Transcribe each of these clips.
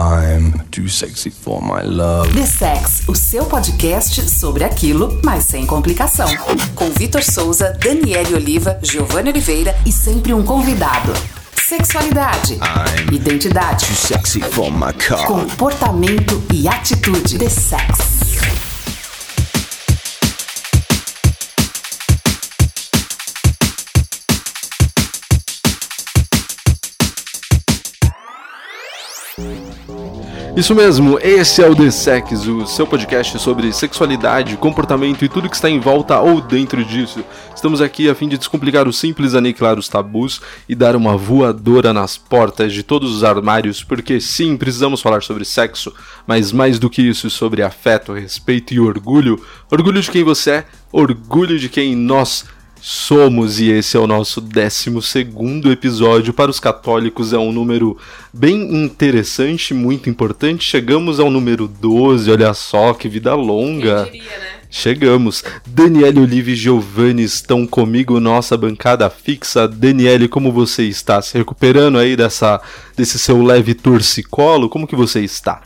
I'm too sexy for my love. The Sex, o seu podcast sobre aquilo, mas sem complicação. Com Vitor Souza, Daniele Oliva, Giovanni Oliveira e sempre um convidado. Sexualidade, I'm identidade, too sexy for my car. comportamento e atitude. The Sex. Isso mesmo, esse é o The Sex, o seu podcast sobre sexualidade, comportamento e tudo que está em volta ou dentro disso. Estamos aqui a fim de descomplicar o simples, aniquilar os tabus e dar uma voadora nas portas de todos os armários, porque sim, precisamos falar sobre sexo, mas mais do que isso, sobre afeto, respeito e orgulho. Orgulho de quem você é, orgulho de quem nós somos e esse é o nosso 12 episódio. Para os católicos é um número bem interessante, muito importante. Chegamos ao número 12, olha só que vida longa. Quem diria, né? Chegamos. Daniele Olive e Giovanni estão comigo, nossa bancada fixa. Daniele, como você está? Se recuperando aí dessa, desse seu leve torcicolo? Como que você está?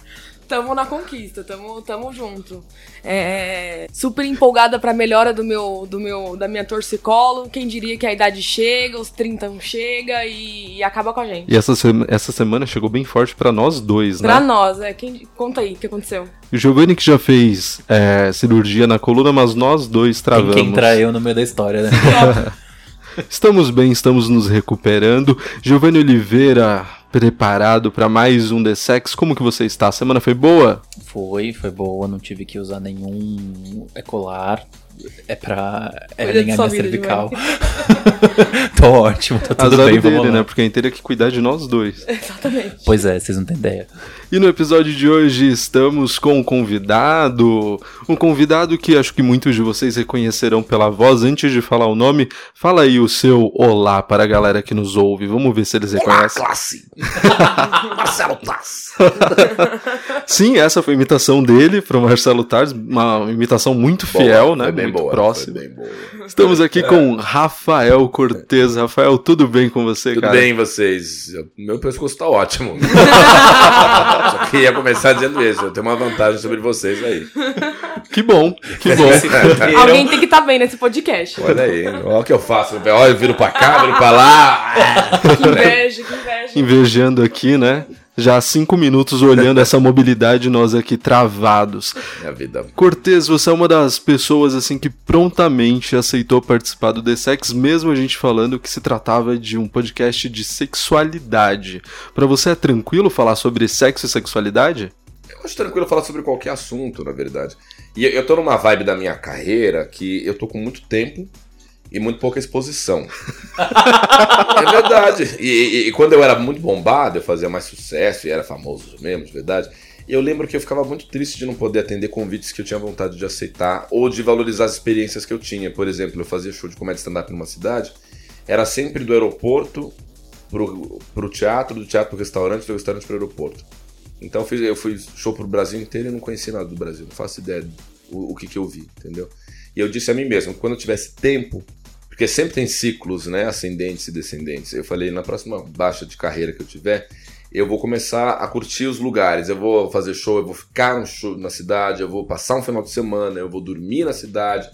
Tamo na conquista, tamo, tamo junto. É, super empolgada pra melhora do meu, do meu, da minha torcicolo. Quem diria que a idade chega, os 30 não chega e, e acaba com a gente. E essa, sema- essa semana chegou bem forte pra nós dois, Pra né? nós, é, quem, conta aí o que aconteceu. O Giovanni que já fez é, cirurgia na coluna, mas nós dois Tem travamos. quem traiu no meio da história, né? Estamos bem, estamos nos recuperando. Giovanni Oliveira, preparado para mais um The Sex. Como que você está? A semana foi boa? foi, foi boa, não tive que usar nenhum ecolar. É pra é alinhar sua minha cervical. Tô ótimo, tá tudo Azar bem, dele, vamos lá. né? Porque a inteira que cuidar de nós dois. Exatamente. Pois é, vocês não têm ideia. E no episódio de hoje estamos com um convidado. Um convidado que acho que muitos de vocês reconhecerão pela voz. Antes de falar o nome, fala aí o seu olá para a galera que nos ouve. Vamos ver se eles reconhecem. classe. Marcelo Paz. Sim, essa foi a imitação dele para o Marcelo Tars. Uma imitação muito fiel, né? Bem muito boa. próxima. Foi bem boa. Estamos aqui com Rafael Cortez. Rafael, tudo bem com você, Tudo cara? bem, vocês? Eu- Meu pescoço tá ótimo. Só queria começar dizendo isso. Eu tenho uma vantagem sobre vocês aí. Que bom, que bom. Alguém tem que estar bem nesse podcast. Olha aí. Olha o que eu faço. Olha, eu viro pra cá, viro pra lá. Que inveja, que inveja. Invejando aqui, né? Já há cinco minutos olhando essa mobilidade, nós aqui travados. Minha vida. Cortez, você é uma das pessoas assim que prontamente aceitou participar do The Sex, mesmo a gente falando que se tratava de um podcast de sexualidade. Pra você é tranquilo falar sobre sexo e sexualidade? Eu acho tranquilo falar sobre qualquer assunto, na verdade. E eu- eu tô numa vibe da minha carreira que eu tô com muito tempo e muito pouca exposição. é verdade. E, e- e quando eu era muito bombado, eu fazia mais sucesso e era famoso mesmo, de verdade. E eu lembro que eu ficava muito triste de não poder atender convites que eu tinha vontade de aceitar ou de valorizar as experiências que eu tinha. Por exemplo, eu fazia show de comédia stand-up numa cidade, era sempre do aeroporto pro, pro teatro, do teatro pro restaurante, do restaurante pro aeroporto. Então eu, fiz, eu fui show pro Brasil inteiro e não conheci nada do Brasil. Não faço ideia do o que, que eu vi, entendeu? E eu disse a mim mesmo, quando eu tivesse tempo, porque sempre tem ciclos, né? Ascendentes e descendentes. Eu falei, na próxima baixa de carreira que eu tiver, eu vou começar a curtir os lugares. Eu vou fazer show, eu vou ficar no show na cidade, eu vou passar um final de semana, eu vou dormir na cidade.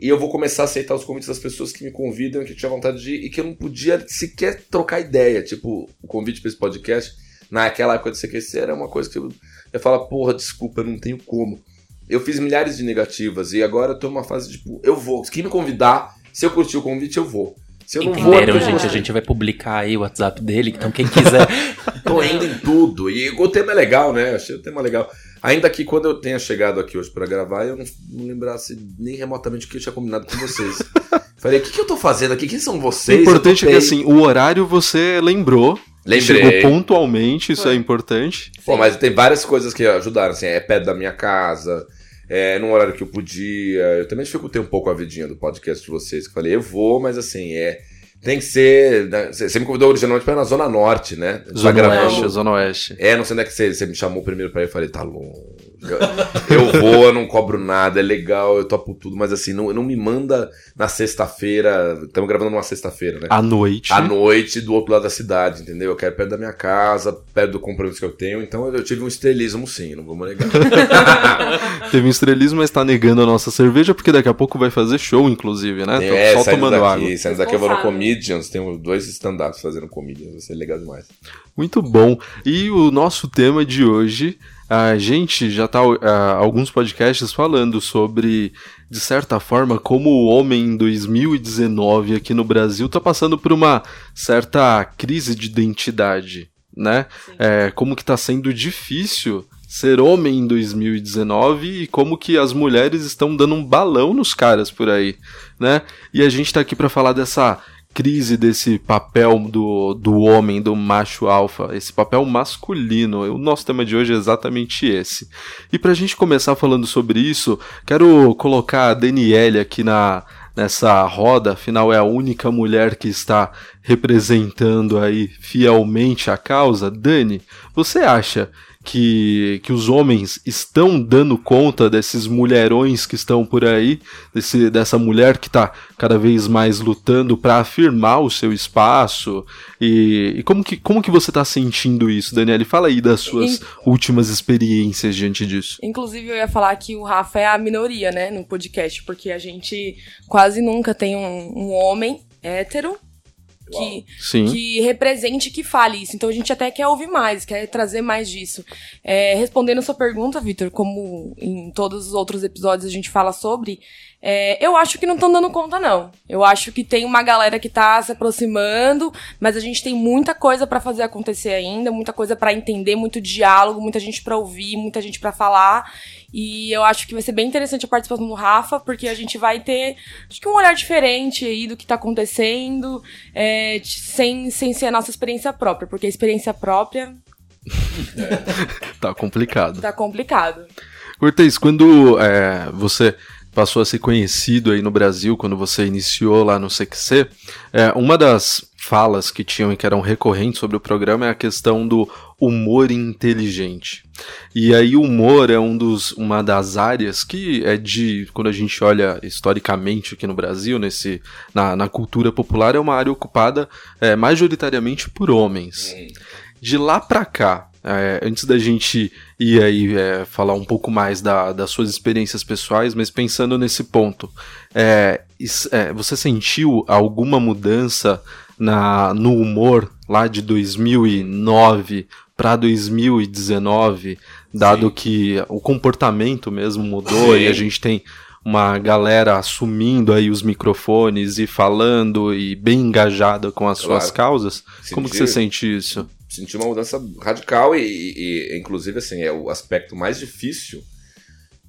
E eu vou começar a aceitar os convites das pessoas que me convidam, que eu tinha vontade de ir e que eu não podia sequer trocar ideia. Tipo, o convite para esse podcast, naquela época de CQC, era uma coisa que eu, eu falo, porra, desculpa, eu não tenho como. Eu fiz milhares de negativas e agora eu tô numa fase tipo, eu vou. Quem me convidar, se eu curtir o convite, eu vou. Se eu não vou, Entenderam, eu não gente? vou. A gente vai publicar aí o WhatsApp dele, então quem quiser. Tô indo em tudo. E o tema é legal, né? Achei o tema legal. Ainda que quando eu tenha chegado aqui hoje pra gravar, eu não, não lembrasse nem remotamente o que eu tinha combinado com vocês. Falei, o que, que eu tô fazendo aqui? Quem são O vocês? importante é que assim, o horário você lembrou. Lembrei. Chegou pontualmente, isso é importante. Pô, mas tem várias coisas que ajudaram, assim, é perto da minha casa, é num horário que eu podia. Eu também dificultei um pouco a vidinha do podcast de vocês, que eu falei, eu vou, mas assim, é. tem que ser. né, Você você me convidou originalmente pra ir na Zona Norte, né? Zona Oeste, Zona Oeste. É, não sei onde é que você, você me chamou primeiro pra ir. Eu falei, tá longe. Eu, eu vou, eu não cobro nada, é legal, eu topo tudo, mas assim, não, não me manda na sexta-feira. Estamos gravando numa sexta-feira, né? À noite. À noite do outro lado da cidade, entendeu? Eu quero perto da minha casa, perto do compromisso que eu tenho, então eu tive um estrelismo sim, não vamos negar. Teve um estrelismo, mas tá negando a nossa cerveja, porque daqui a pouco vai fazer show, inclusive, né? Tô é, só tomando daqui, água. saindo daqui eu vou no. Comedians, tenho dois stand-ups fazendo Comedians, vai ser legal demais. Muito bom. E o nosso tema de hoje, a gente já tá há alguns podcasts falando sobre, de certa forma, como o homem em 2019 aqui no Brasil tá passando por uma certa crise de identidade, né? É, como que tá sendo difícil ser homem em 2019 e como que as mulheres estão dando um balão nos caras por aí, né? E a gente tá aqui para falar dessa crise desse papel do, do homem, do macho alfa, esse papel masculino. O nosso tema de hoje é exatamente esse. E pra gente começar falando sobre isso, quero colocar a Daniele aqui na nessa roda, afinal é a única mulher que está representando aí fielmente a causa. Dani, você acha que, que os homens estão dando conta desses mulherões que estão por aí, desse, dessa mulher que está cada vez mais lutando para afirmar o seu espaço? E, e como, que, como que você está sentindo isso, Daniele? Fala aí das suas Em- últimas experiências diante disso. Inclusive, eu ia falar que o Rafa é a minoria, né, no podcast, porque a gente quase nunca tem um, um homem hétero que, Sim. que represente, que fale isso. Então a gente até quer ouvir mais, quer trazer mais disso. É, respondendo a sua pergunta, Vitor, como em todos os outros episódios a gente fala sobre, é, eu acho que não estão dando conta, não. Eu acho que tem uma galera que tá se aproximando, mas a gente tem muita coisa pra fazer acontecer ainda, muita coisa pra entender, muito diálogo, muita gente pra ouvir, muita gente pra falar. E eu acho que vai ser bem interessante a participação do Rafa, porque a gente vai ter, acho que um olhar diferente aí do que tá acontecendo, é, sem, sem ser a nossa experiência própria, porque a experiência própria Tá complicado. tá complicado. Cortez, quando é, você passou a ser conhecido aí no Brasil, quando você iniciou lá no CQC, é, uma das falas que tinham e que eram recorrentes sobre o programa é a questão do humor inteligente. E aí o humor é um dos, uma das áreas que é de, quando a gente olha historicamente aqui no Brasil, nesse, na, na cultura popular, é uma área ocupada é, majoritariamente por homens. De lá pra cá, é, antes da gente ir aí é, falar um pouco mais da- das suas experiências pessoais, mas pensando nesse ponto, é, é, você sentiu alguma mudança na, no humor lá de 2009 para 2019, dado Sim. que o comportamento mesmo mudou Sim. e a gente tem uma galera assumindo aí os microfones e falando e bem engajada com as suas Claro. causas? Como que você sente isso? Senti uma mudança radical e, e- e, inclusive, assim, é o aspecto mais difícil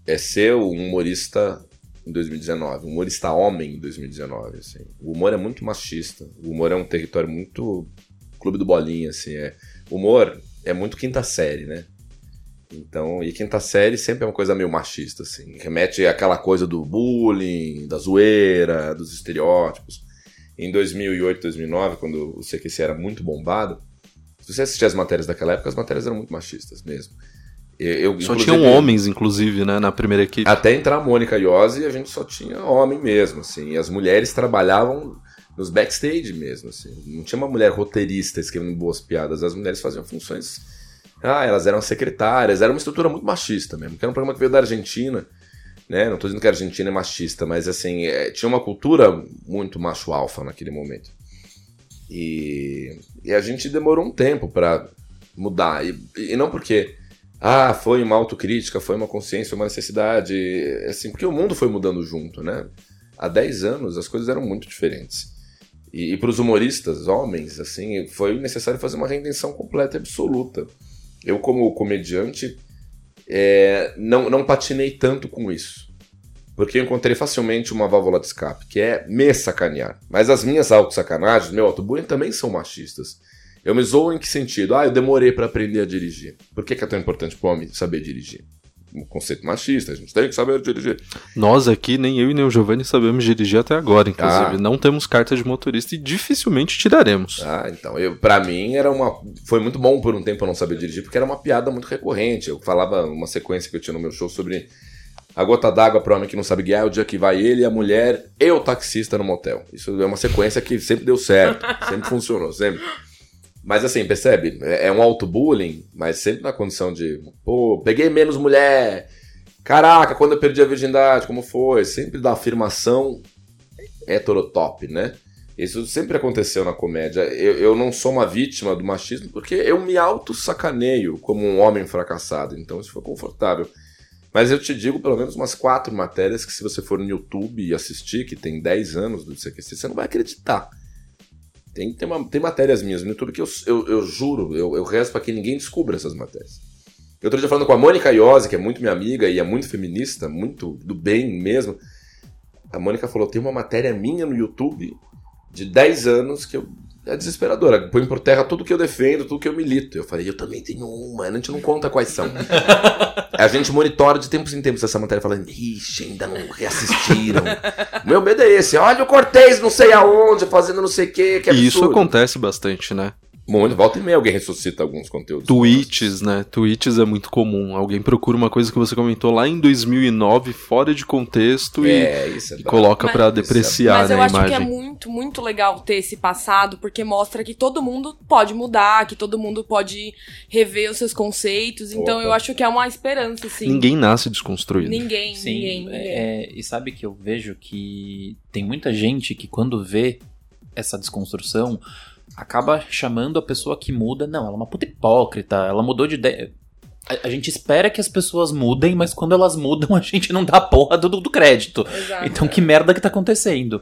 é ser um humorista em 2019, um humorista homem em 2019, assim. O humor é muito machista, o humor é um território muito clube do bolinha, assim, é. O humor é muito quinta série, né? Então, e quinta série sempre é uma coisa meio machista, assim. Remete àquela coisa do bullying, da zoeira, dos estereótipos. Em 2008, 2009, quando o CQC era muito bombado, se você assistir as matérias daquela época, as matérias eram muito machistas mesmo. Eu, eu, Só tinham homens, inclusive, né, na primeira equipe. Até entrar a Mônica Iose, a gente só tinha homem mesmo, assim. E as mulheres trabalhavam nos backstage mesmo, assim. Não tinha uma mulher roteirista escrevendo boas piadas. As mulheres faziam funções... Ah, elas eram secretárias. Era uma estrutura muito machista mesmo. Que era um programa que veio da Argentina, né? Não tô dizendo que a Argentina é machista, mas, assim, é, tinha uma cultura muito macho-alfa naquele momento. E, e a gente demorou um tempo pra mudar. E, e não porque ah, foi uma autocrítica, foi uma consciência, uma necessidade, assim, porque o mundo foi mudando junto, né? Há 10 anos as coisas eram muito diferentes. E, e para os humoristas, homens, assim, foi necessário fazer uma reinvenção completa e absoluta. Eu, como comediante, é, não, não patinei tanto com isso. Porque eu encontrei facilmente uma válvula de escape, que é me sacanear. Mas as minhas autossacanagens, meu autobullying também são machistas. Eu me zoo em que sentido? Ah, eu demorei pra aprender a dirigir. Por que, que é tão importante pro homem saber dirigir? um conceito machista, a gente tem que saber dirigir. Nós aqui, nem eu e nem o Giovanni sabemos dirigir até agora, inclusive. Ah. Não temos carta de motorista e dificilmente tiraremos. Ah, então, eu, pra mim era uma. Foi muito bom por um tempo eu não saber dirigir, porque era uma piada muito recorrente. Eu falava uma sequência que eu tinha no meu show sobre a gota d'água pro homem que não sabe guiar, é o dia que vai ele, a mulher e o taxista no motel. Isso é uma sequência que sempre deu certo, sempre funcionou, sempre. Mas assim, percebe? É é um auto-bullying, mas sempre na condição de, pô, peguei menos mulher. Caraca, quando eu perdi a virgindade, como foi? Sempre da afirmação heterotop, né? Isso sempre aconteceu na comédia. Eu, eu não sou uma vítima do machismo porque eu me auto-sacaneio como um homem fracassado. Então isso foi confortável. Mas eu te digo pelo menos umas quatro matérias que se você for no YouTube e assistir, que tem 10 anos do CQC, você não vai acreditar. Tem, tem, uma- tem matérias minhas no YouTube que eu, eu, eu juro, eu, eu rezo pra que ninguém descubra essas matérias. Eu outro dia falando com a Mônica Iose, que é muito minha amiga e é muito feminista, muito do bem mesmo. A Mônica falou: tem uma matéria minha no YouTube de 10 anos que eu, é desesperadora. Põe por terra tudo que eu defendo, tudo que eu milito. Eu falei: eu também tenho uma, a gente não conta quais são. a gente monitora de tempos em tempos essa matéria, falando: ixi, ainda não reassistiram. Meu medo é esse: olha o Cortez, não sei aonde, fazendo não sei o que, que e isso acontece bastante, né? Muito, volta e meia alguém ressuscita alguns conteúdos. Tweets, né? Tweets é muito comum. Alguém procura uma coisa que você comentou lá em 2009, fora de contexto, É, isso é e, e coloca é- depreciar Mas né, eu a acho imagem. que é muito, muito legal ter esse passado, porque mostra que todo mundo pode mudar, que todo mundo pode rever os seus conceitos. Então Opa. eu acho que é uma esperança, assim. Ninguém nasce desconstruído. Ninguém, Sim, ninguém, ninguém. é, e sabe que eu vejo que tem muita gente que quando vê essa desconstrução acaba chamando a pessoa que muda, não, ela é uma puta hipócrita, ela mudou de ideia. A, a gente espera que as pessoas mudem, mas quando elas mudam a gente não dá a porra do, do crédito. Exato. Então que merda que tá acontecendo?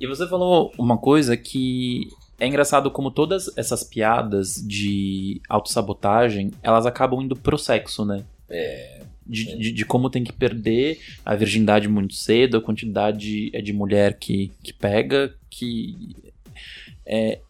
E você falou uma coisa que é engraçado como todas essas piadas de autossabotagem, elas acabam indo pro sexo, né? De, de, de como tem que perder a virgindade muito cedo, a quantidade é de mulher que, que pega, que é,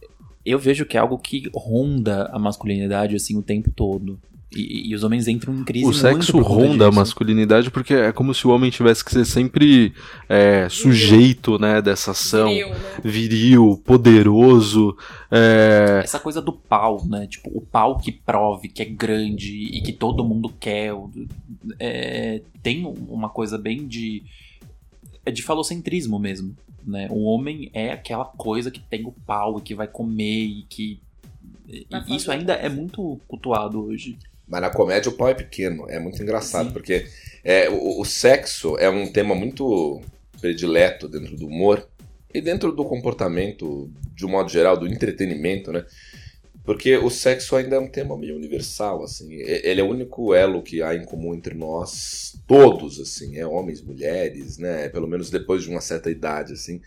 eu vejo que é algo que ronda a masculinidade assim o tempo todo. E, e os homens entram em crise O muito sexo ronda a disso. masculinidade porque é como se o homem tivesse que ser sempre é, sujeito, né, dessa ação. Viril, né? Viril, poderoso. é, Essa coisa do pau, né? Tipo, o pau que prove que é grande e que todo mundo quer. é, tem uma coisa bem de. É de falocentrismo mesmo. Né? O homem é aquela coisa que tem o pau e que vai comer e que. e isso ainda é muito cultuado hoje. Mas na comédia o pau é pequeno. É muito engraçado, Sim. porque é, o, o sexo é um tema muito predileto dentro do humor e dentro do comportamento, de um modo geral, do entretenimento, né? Porque o sexo ainda é um tema meio universal, assim. Ele é o único elo que há em comum entre nós todos, assim. É homens, mulheres, né? Pelo menos depois de uma certa idade, assim.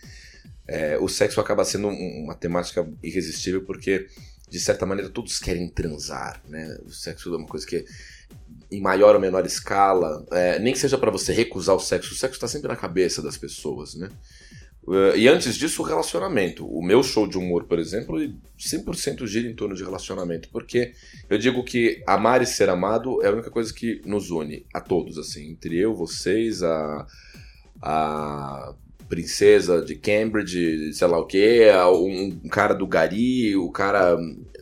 É, o sexo acaba sendo um- uma temática irresistível porque de certa maneira todos querem transar, né? O sexo é uma coisa que em maior ou menor escala, é, nem que seja pra você recusar o sexo, o sexo está sempre na cabeça das pessoas, né? Eh, E antes disso, o relacionamento. O meu show de humor, por exemplo, ele 100% gira em torno de relacionamento, porque eu digo que amar e ser amado é a única coisa que nos une a todos, assim, entre eu, vocês, a, a princesa de Cambridge, sei lá o que, um, cara do Gari, o cara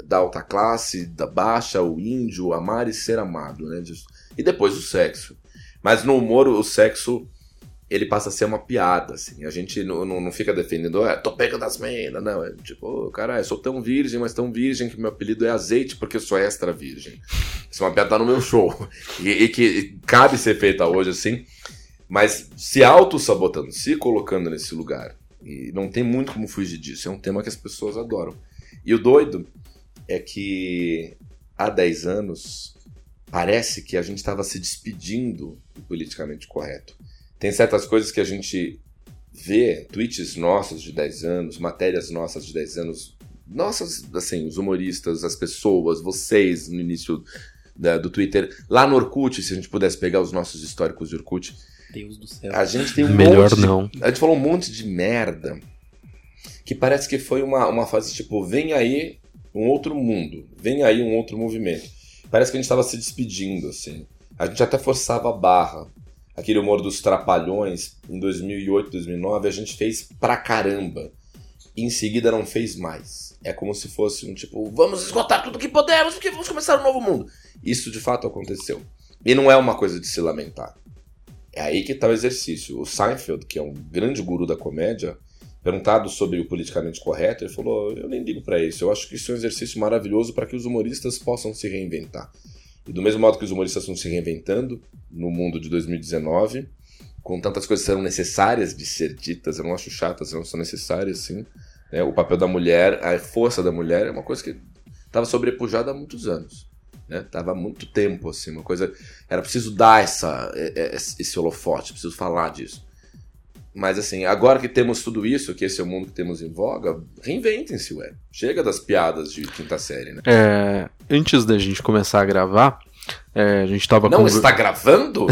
da alta classe, da baixa, o índio, amar e ser amado, né? E depois o sexo. Mas no humor, o sexo, ele passa a ser uma piada, assim. A gente não, não, não fica defendendo, é, tô pegando as meninas, não. É tipo, ô, cara, eu sou tão virgem, mas tão virgem que meu apelido é azeite porque eu sou extra virgem. Isso é uma piada no meu show. E, e que cabe ser feita hoje, assim. Mas se auto-sabotando, se colocando nesse lugar. E não tem muito como fugir disso. É um tema que as pessoas adoram. E o doido é que há 10 anos parece que a gente estava se despedindo do politicamente correto. Tem certas coisas que a gente vê, tweets nossos de 10 anos, matérias nossas de 10 anos, nossas, assim, os humoristas, as pessoas, vocês no início da- do Twitter, lá no Orkut, se a gente pudesse pegar os nossos históricos de Orkut, Deus do céu. a gente tem um Melhor monte de- não. a gente falou um monte de merda que parece que foi uma, uma fase tipo, vem aí um outro mundo, vem aí um outro movimento. Parece que a gente estava se despedindo, assim. A gente até forçava a barra. Aquele humor dos trapalhões, em 2008, 2009, a gente fez pra caramba. E em seguida não fez mais. É como se fosse um tipo, vamos esgotar tudo que podemos, porque vamos começar um novo mundo. Isso de fato aconteceu. E não é uma coisa de se lamentar. É aí que está o exercício. O Seinfeld, que é um grande guru da comédia, perguntado sobre o politicamente correto, ele falou: Eu nem ligo para isso. Eu acho que isso é um exercício maravilhoso para que os humoristas possam se reinventar. E do mesmo modo que os humoristas estão se reinventando no mundo de 2019, com tantas coisas que serão necessárias de ser ditas, eu não acho chatas, não são necessárias, sim. Né? O papel da mulher, a força da mulher é uma coisa que estava sobrepujada há muitos anos. Né? Tava há muito tempo, assim, uma coisa. Era preciso dar essa, esse holofote, preciso falar disso. Mas assim, agora que temos tudo isso, que esse é o mundo que temos em voga, reinventem-se, ué. Chega das piadas de quinta série, né? É, antes da gente começar a gravar, é, a gente tava Não conver- está gravando?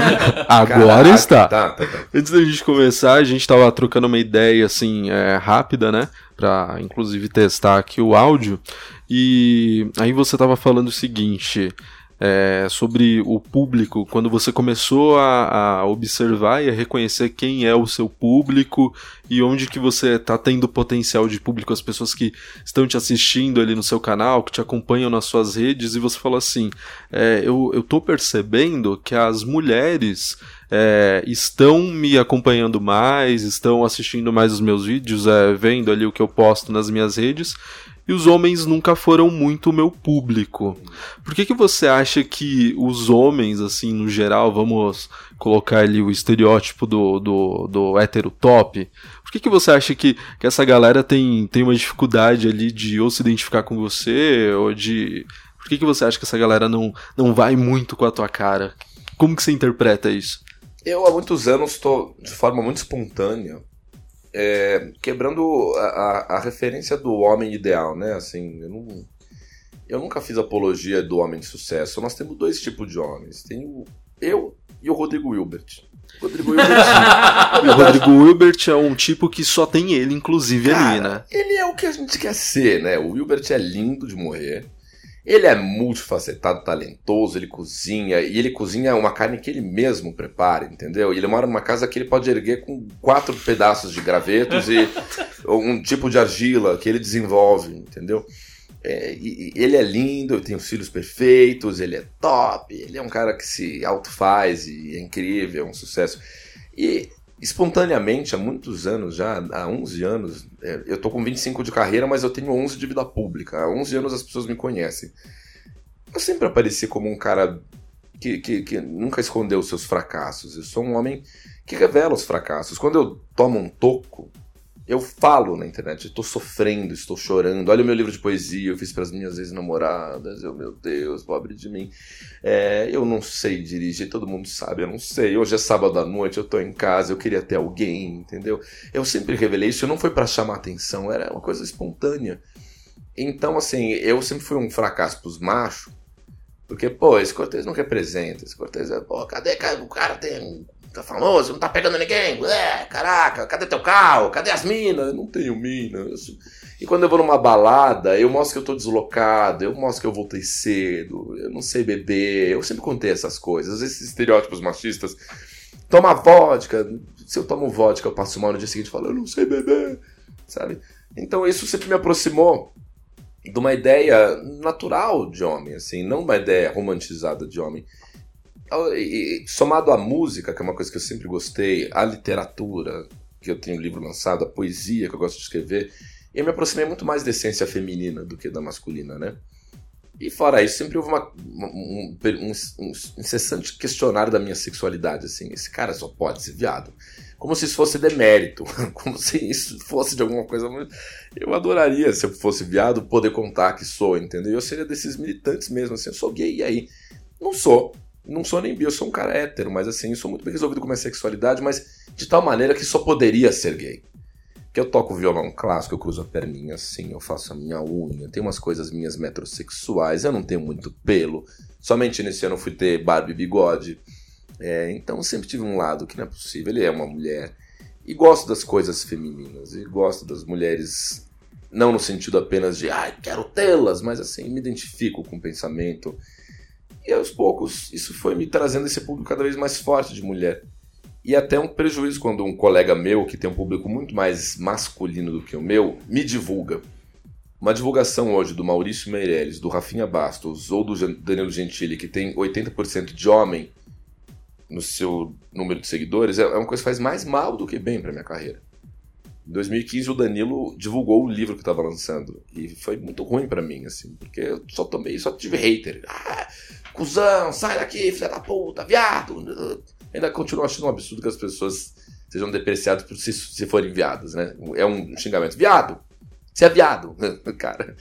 Agora Caraca, está. Tá, tá, tá. Antes da gente começar, a gente tava trocando uma ideia assim, é, rápida, né? Pra inclusive testar aqui o áudio. E aí você tava falando o seguinte. É, sobre o público, quando você começou a, a observar e a reconhecer quem é o seu público e onde que você tá tendo potencial de público, as pessoas que estão te assistindo ali no seu canal, que te acompanham nas suas redes, e você falou assim: é, eu, eu tô percebendo que as mulheres é, estão me acompanhando mais, estão assistindo mais os meus vídeos, é, vendo ali o que eu posto nas minhas redes, e os homens nunca foram muito o meu público. Por que, que você acha que os homens, assim, no geral, vamos colocar ali o estereótipo do, do, do hétero top? Por que, que você acha que, que essa galera tem, tem uma dificuldade ali de ou se identificar com você, ou de. Por que, que você acha que essa galera não, não vai muito com a tua cara? Como que você interpreta isso? Eu há muitos anos estou, de forma muito espontânea, é, quebrando a, a- a referência do homem ideal, né? Assim, eu, não, eu nunca fiz apologia do homem de sucesso. Nós temos dois tipos de homens. Tem o, eu e o Rodrigo Hilbert. Rodrigo Hilbert, O Rodrigo Wilbert é um tipo que só tem ele, inclusive, ali, cara, né? ele é o que a gente quer ser, né? O Hilbert é lindo de morrer. Ele é multifacetado, talentoso, ele cozinha, e ele cozinha uma carne que ele mesmo prepara, entendeu? E ele mora numa casa que ele pode erguer com quatro pedaços de gravetos e um tipo de argila que ele desenvolve, entendeu? É, e, e ele é lindo, tem os filhos perfeitos, ele é top, ele é um cara que se autofaz e é incrível, é um sucesso. E espontaneamente, há muitos anos já, há 11 anos, é, eu tô com 25 de carreira, mas eu tenho 11 de vida pública. Há 11 anos as pessoas me conhecem. Eu sempre apareci como um cara que, que, que nunca escondeu os seus fracassos. Eu sou um homem que revela os fracassos. Quando eu tomo um toco, eu falo na internet, estou sofrendo, estou chorando. Olha o meu livro de poesia, eu fiz para as minhas ex-namoradas. Eu, meu Deus, pobre de mim. É, eu não sei dirigir, todo mundo sabe, eu não sei. Hoje é sábado à noite, eu tô em casa, eu queria ter alguém, entendeu? Eu sempre revelei isso, não foi para chamar atenção, era uma coisa espontânea. Então, assim, eu sempre fui um fracasso pros machos, porque, pô, esse Cortez não representa, esse Cortez é, pô, cadê o cara tem, tá famoso, não tá pegando ninguém, caraca, cadê teu carro, cadê as minas? Não tenho mina. eu sou- E quando eu vou numa balada, eu mostro que eu tô deslocado, eu mostro que eu voltei cedo, eu não sei beber, eu sempre contei essas coisas, esses estereótipos machistas. Toma vodka, se eu tomo vodka, eu passo mal no dia seguinte e falo, eu não sei beber, sabe? Então isso sempre me aproximou de uma ideia natural de homem, assim, não uma ideia romantizada de homem. E, e, somado à música, que é uma coisa que eu sempre gostei, à literatura, que eu tenho livro lançado, a poesia, que eu gosto de escrever, eu me aproximei muito mais da essência feminina do que da masculina, né? E fora isso, sempre houve uma, um, um, um incessante questionário da minha sexualidade, assim, esse cara só pode ser viado. Como se isso fosse demérito, como se isso fosse de alguma coisa. Eu adoraria, se eu fosse viado, poder contar que sou, entendeu? Eu seria desses militantes mesmo, assim, eu sou gay, e aí? Não sou, não sou nem bi, eu sou um cara hétero, mas assim, sou muito bem resolvido com a minha sexualidade, mas de tal maneira que só poderia ser gay. Que eu toco violão clássico, eu cruzo a perninha assim, eu faço a minha unha, tem umas coisas minhas metrosexuais, eu não tenho muito pelo, somente nesse ano fui ter barba e bigode. É, então sempre tive um lado que não é possível, ele é uma mulher. E gosto das coisas femininas, e gosto das mulheres, não no sentido apenas de, ai, quero tê-las, mas assim, me identifico com o pensamento. E aos poucos, isso foi me trazendo esse público cada vez mais forte de mulher. E até um prejuízo quando um colega meu, que tem um público muito mais masculino do que o meu, me divulga. Uma divulgação hoje do Maurício Meirelles, do Rafinha Bastos ou do Danilo Gentili, que tem 80% de homem no seu número de seguidores, é uma coisa que faz mais mal do que bem para minha carreira. Em 2015 o Danilo divulgou o livro que eu tava lançando e foi muito ruim para mim, assim, porque eu só tomei, só tive hater. Ah, cuzão, sai daqui, filha da puta, viado. Ainda continuo achando um absurdo que as pessoas sejam depreciadas por se, se forem viados, né? É um xingamento. Viado! Você é viado! Cara,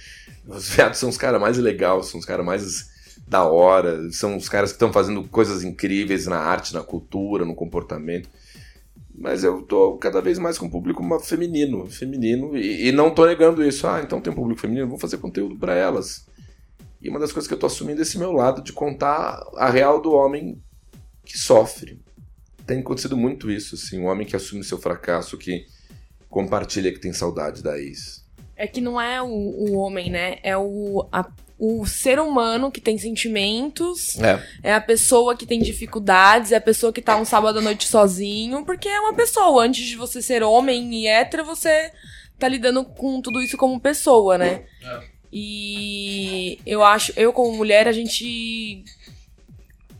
os viados são os caras mais legais, são os caras mais da hora, são os caras que estão fazendo coisas incríveis na arte, na cultura, no comportamento. Mas eu tô cada vez mais com um público feminino, feminino, e, e não tô negando isso. Ah, então tem um público feminino, vou fazer conteúdo para elas. E uma das coisas que eu tô assumindo é esse meu lado de contar a real do homem que sofre. Tem acontecido muito isso, assim, um homem que assume seu fracasso, que compartilha que tem saudade da ex. É que não é o, o homem, né? É o, a, o ser humano que tem sentimentos, É. é a pessoa que tem dificuldades, é a pessoa que tá um sábado à noite sozinho, porque é uma pessoa. Antes de você ser homem e hétero, você tá lidando com tudo isso como pessoa, né? E eu acho, eu como mulher, a gente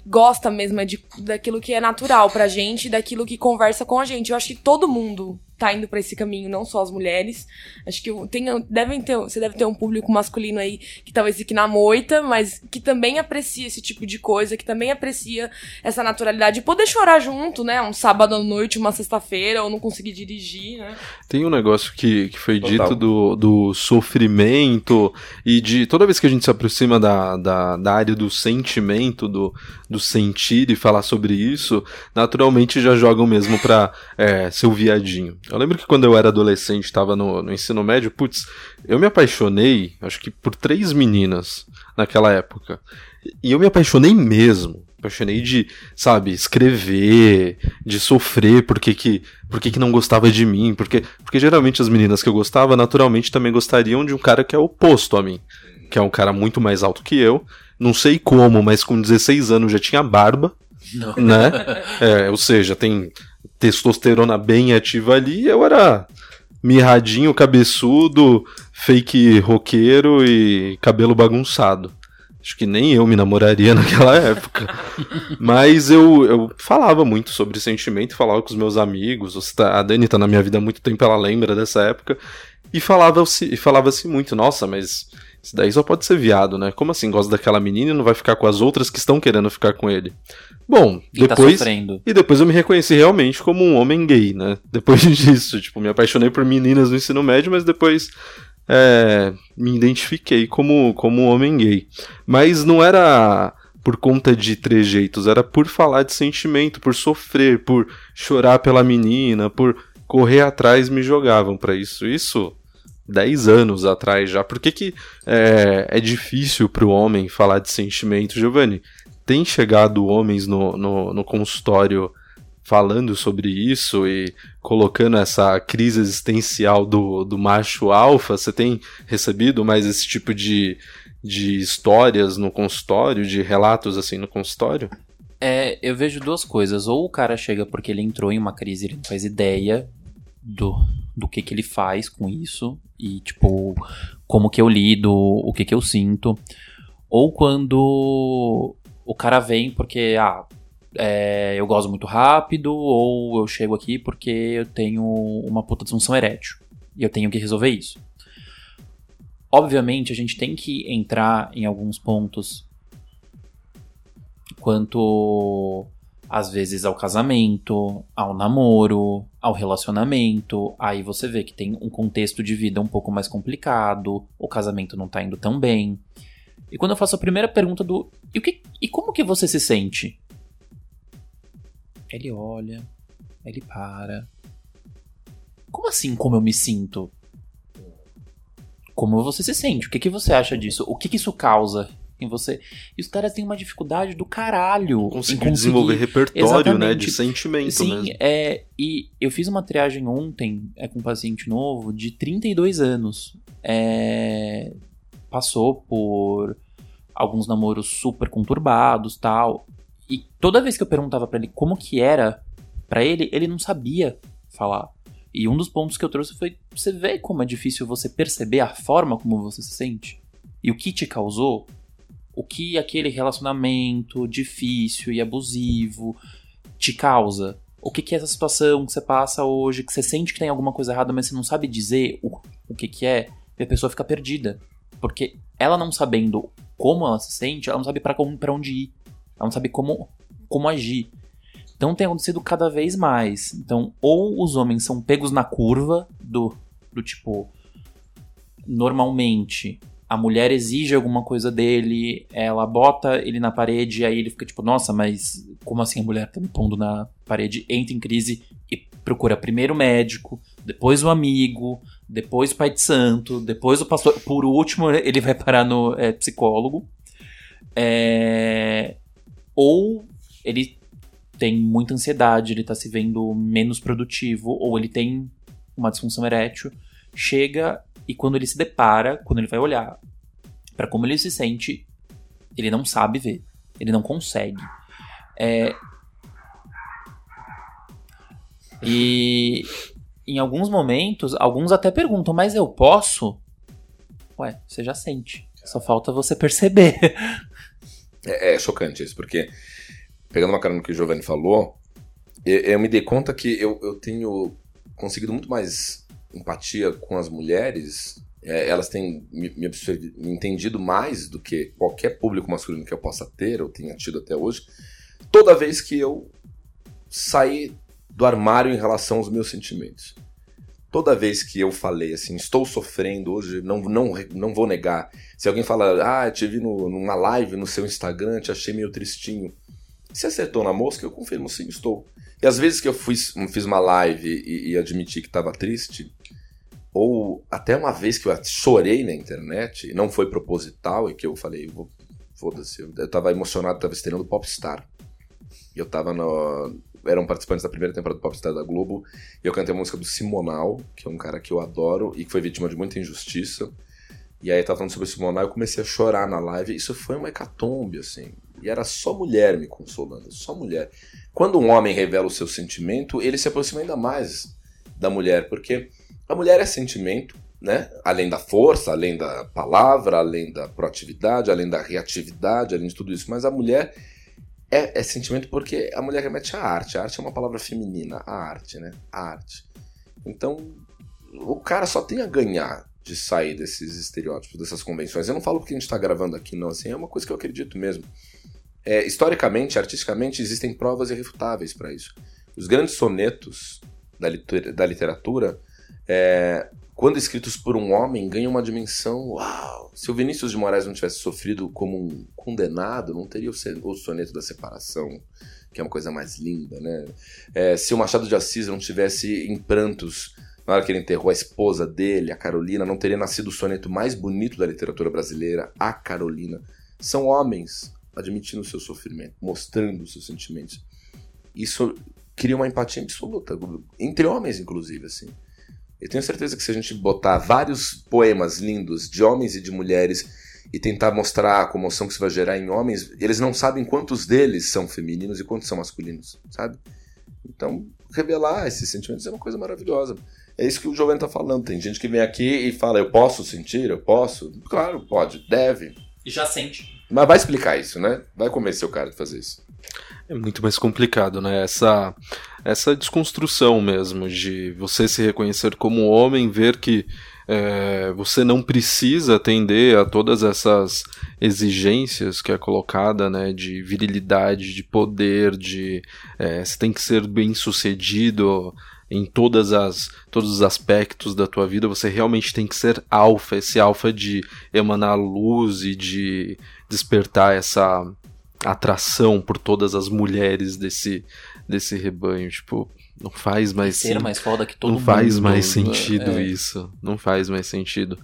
gosta mesmo é de, daquilo que é natural pra gente, daquilo que conversa com a gente. Eu acho que todo mundo tá indo pra esse caminho, não só as mulheres. Acho que tem, devem ter, você deve ter um público masculino aí que talvez fique na moita, mas que também aprecia esse tipo de coisa, que também aprecia essa naturalidade. E poder chorar junto, né? Um sábado à noite, uma sexta-feira, ou não conseguir dirigir, né? Tem um negócio que, que foi Total. dito do, do sofrimento e de toda vez que a gente se aproxima da, da, da área do sentimento, do, do sentir e falar sobre isso, naturalmente já jogam mesmo pra é, ser o viadinho. Eu lembro que quando eu era adolescente, estava no, no ensino médio, putz, eu me apaixonei, acho que por três meninas naquela época. E eu me apaixonei mesmo. Apaixonei de, sabe, escrever, de sofrer porque que, porque que não gostava de mim. Porque, porque geralmente as meninas que eu gostava, naturalmente também gostariam de um cara que é oposto a mim. Que é um cara muito mais alto que eu. Não sei como, mas com 16 anos já tinha barba, Não. né? É, ou seja, tem testosterona bem ativa ali. Eu era mirradinho, cabeçudo, fake roqueiro e cabelo bagunçado. Acho que nem eu me namoraria naquela época. Mas eu, eu falava muito sobre sentimento, falava com os meus amigos. Tá- A Dani tá na minha vida há muito tempo, ela lembra dessa época. E falava-se falava muito, nossa, mas isso daí só pode ser viado, né? Como assim? Gosta daquela menina e não vai ficar com as outras que estão querendo ficar com ele? Bom, E tá depois. sofrendo. E depois eu me reconheci realmente como um homem gay, né? Depois disso, tipo, me apaixonei por meninas no ensino médio, mas depois é, me identifiquei como, como um homem gay. Mas não era por conta de trejeitos, era por falar de sentimento, por sofrer, por chorar pela menina, por correr atrás, me jogavam pra isso. Isso 10 anos atrás já. Por que, que é, é difícil pro homem falar de sentimento, Giovanni? Tem chegado homens no, no, no consultório falando sobre isso e colocando essa crise existencial do, do macho alfa? Você tem recebido mais esse tipo de, de histórias no consultório, de relatos assim no consultório? É, eu vejo duas coisas. Ou o cara chega porque ele entrou em uma crise, ele não faz ideia do, do que que ele faz com isso. E, tipo, como que eu lido, o que que eu sinto. Ou quando o cara vem porque, ah, é, eu gosto muito rápido, ou eu chego aqui porque eu tenho uma puta disfunção erétil. E eu tenho que resolver isso. Obviamente, a gente tem que entrar em alguns pontos quanto às vezes ao casamento, ao namoro, ao relacionamento. Aí você vê que tem um contexto de vida um pouco mais complicado, o casamento não tá indo tão bem. E quando eu faço a primeira pergunta do e, que, e como que você se sente? Ele olha, ele para. Como assim como eu me sinto? Como você se sente? O que, que você acha disso? O que, que isso causa em você? E os caras têm uma dificuldade do caralho Conseguir desenvolver repertório, né, de Exatamente. sentimento Sim, mesmo. é, e eu fiz uma triagem ontem é, com um paciente novo de 32 anos. É, passou por alguns namoros super conturbados, tal. E toda vez que eu perguntava para ele como que era para ele, ele não sabia falar. E um dos pontos que eu trouxe foi: você vê como é difícil você perceber a forma como você se sente? E o que te causou? O que aquele relacionamento difícil e abusivo te causa? O que, que é essa situação que você passa hoje, que você sente que tem alguma coisa errada, mas você não sabe dizer o, o que, que é, e a pessoa fica perdida. Porque ela não sabendo como ela se sente, ela não sabe para onde ir. Ela não sabe como, como agir. Então tem acontecido cada vez mais. Então, ou os homens são pegos na curva do, do tipo. Normalmente, a mulher exige alguma coisa dele, ela bota ele na parede, aí ele fica tipo, nossa, mas como assim a mulher tá me pondo na parede? Entra em crise e procura primeiro o médico, depois o amigo, depois o pai de santo, depois o pastor. Por último, ele vai parar no é, psicólogo. É... Ou ele tem muita ansiedade, ele tá se vendo menos produtivo, ou ele tem uma disfunção erétil, chega e quando ele se depara, quando ele vai olhar para como ele se sente, ele não sabe ver, ele não consegue. É... E em alguns momentos, alguns até perguntam, mas eu posso? Ué, você já sente. Só falta você perceber. É, é chocante isso, porque pegando uma cara no que o Giovanni falou, eu, eu me dei conta que eu, eu tenho conseguido muito mais empatia com as mulheres. É, elas têm me, me, me entendido mais do que qualquer público masculino que eu possa ter, ou tenha tido até hoje, toda vez que eu saí do armário em relação aos meus sentimentos. Toda vez que eu falei assim, estou sofrendo hoje, não, não, não vou negar. Se alguém fala, ah, te vi no, numa live no seu Instagram, te achei meio tristinho. Se acertou na mosca, eu confirmo sim, estou. E às vezes que eu fiz, fiz uma live e, e admiti que estava triste, ou até uma vez que eu chorei na internet, e não foi proposital, e que eu falei, foda-se, eu estava emocionado, estava estreando Popstar. Eu estava no. Eram participantes da primeira temporada do Popstar da Globo, e eu cantei a música do Simonal, que é um cara que eu adoro e que foi vítima de muita injustiça. E aí tava falando sobre o Simonal, eu comecei a chorar na live. Isso foi uma hecatombe, assim. E era só mulher me consolando, só mulher. Quando um homem revela o seu sentimento, ele se aproxima ainda mais da mulher, porque a mulher é sentimento, né? Além da força, além da palavra, além da proatividade, além da reatividade, além de tudo isso. Mas a mulher é, é sentimento porque a mulher remete à arte. A arte é uma palavra feminina, a arte, né? A arte. Então, o cara só tem a ganhar de sair desses estereótipos, dessas convenções. Eu não falo porque a gente está gravando aqui, não. Assim, é uma coisa que eu acredito mesmo. É, historicamente, artisticamente, existem provas irrefutáveis para isso. Os grandes sonetos da, liter da literatura, é, quando escritos por um homem, ganham uma dimensão. Uau! Se o Vinícius de Moraes não tivesse sofrido como um condenado, não teria o, soneto da separação, que é uma coisa mais linda, né? É, se o Machado de Assis não tivesse em prantos na hora que ele enterrou a esposa dele, a Carolina, não teria nascido o soneto mais bonito da literatura brasileira, a Carolina. São homens admitindo o seu sofrimento, mostrando os seus sentimentos. Isso cria uma empatia absoluta, entre homens, inclusive, assim. Eu tenho certeza que se a gente botar vários poemas lindos de homens e de mulheres e tentar mostrar a comoção que isso vai gerar em homens, eles não sabem quantos deles são femininos e quantos são masculinos, sabe? Então, revelar esses sentimentos é uma coisa maravilhosa. É isso que o Giovanni está falando. Tem gente que vem aqui e fala, eu posso sentir, eu posso. Claro, pode, deve. E já sente. Mas vai explicar isso, né? Vai convencer o cara de fazer isso. É muito mais complicado, né? Essa, essa desconstrução mesmo de você se reconhecer como homem, ver que é, você não precisa atender a todas essas exigências que é colocada, né? De virilidade, de poder, de é, você tem que ser bem sucedido em todas as, todos os aspectos da tua vida, você realmente tem que ser alfa, esse alfa de emanar luz e de despertar essa atração por todas as mulheres desse, desse rebanho. Tipo, Não faz mais sentido. mais foda que todo Não mundo. faz mais né? sentido É. isso. Não faz mais sentido.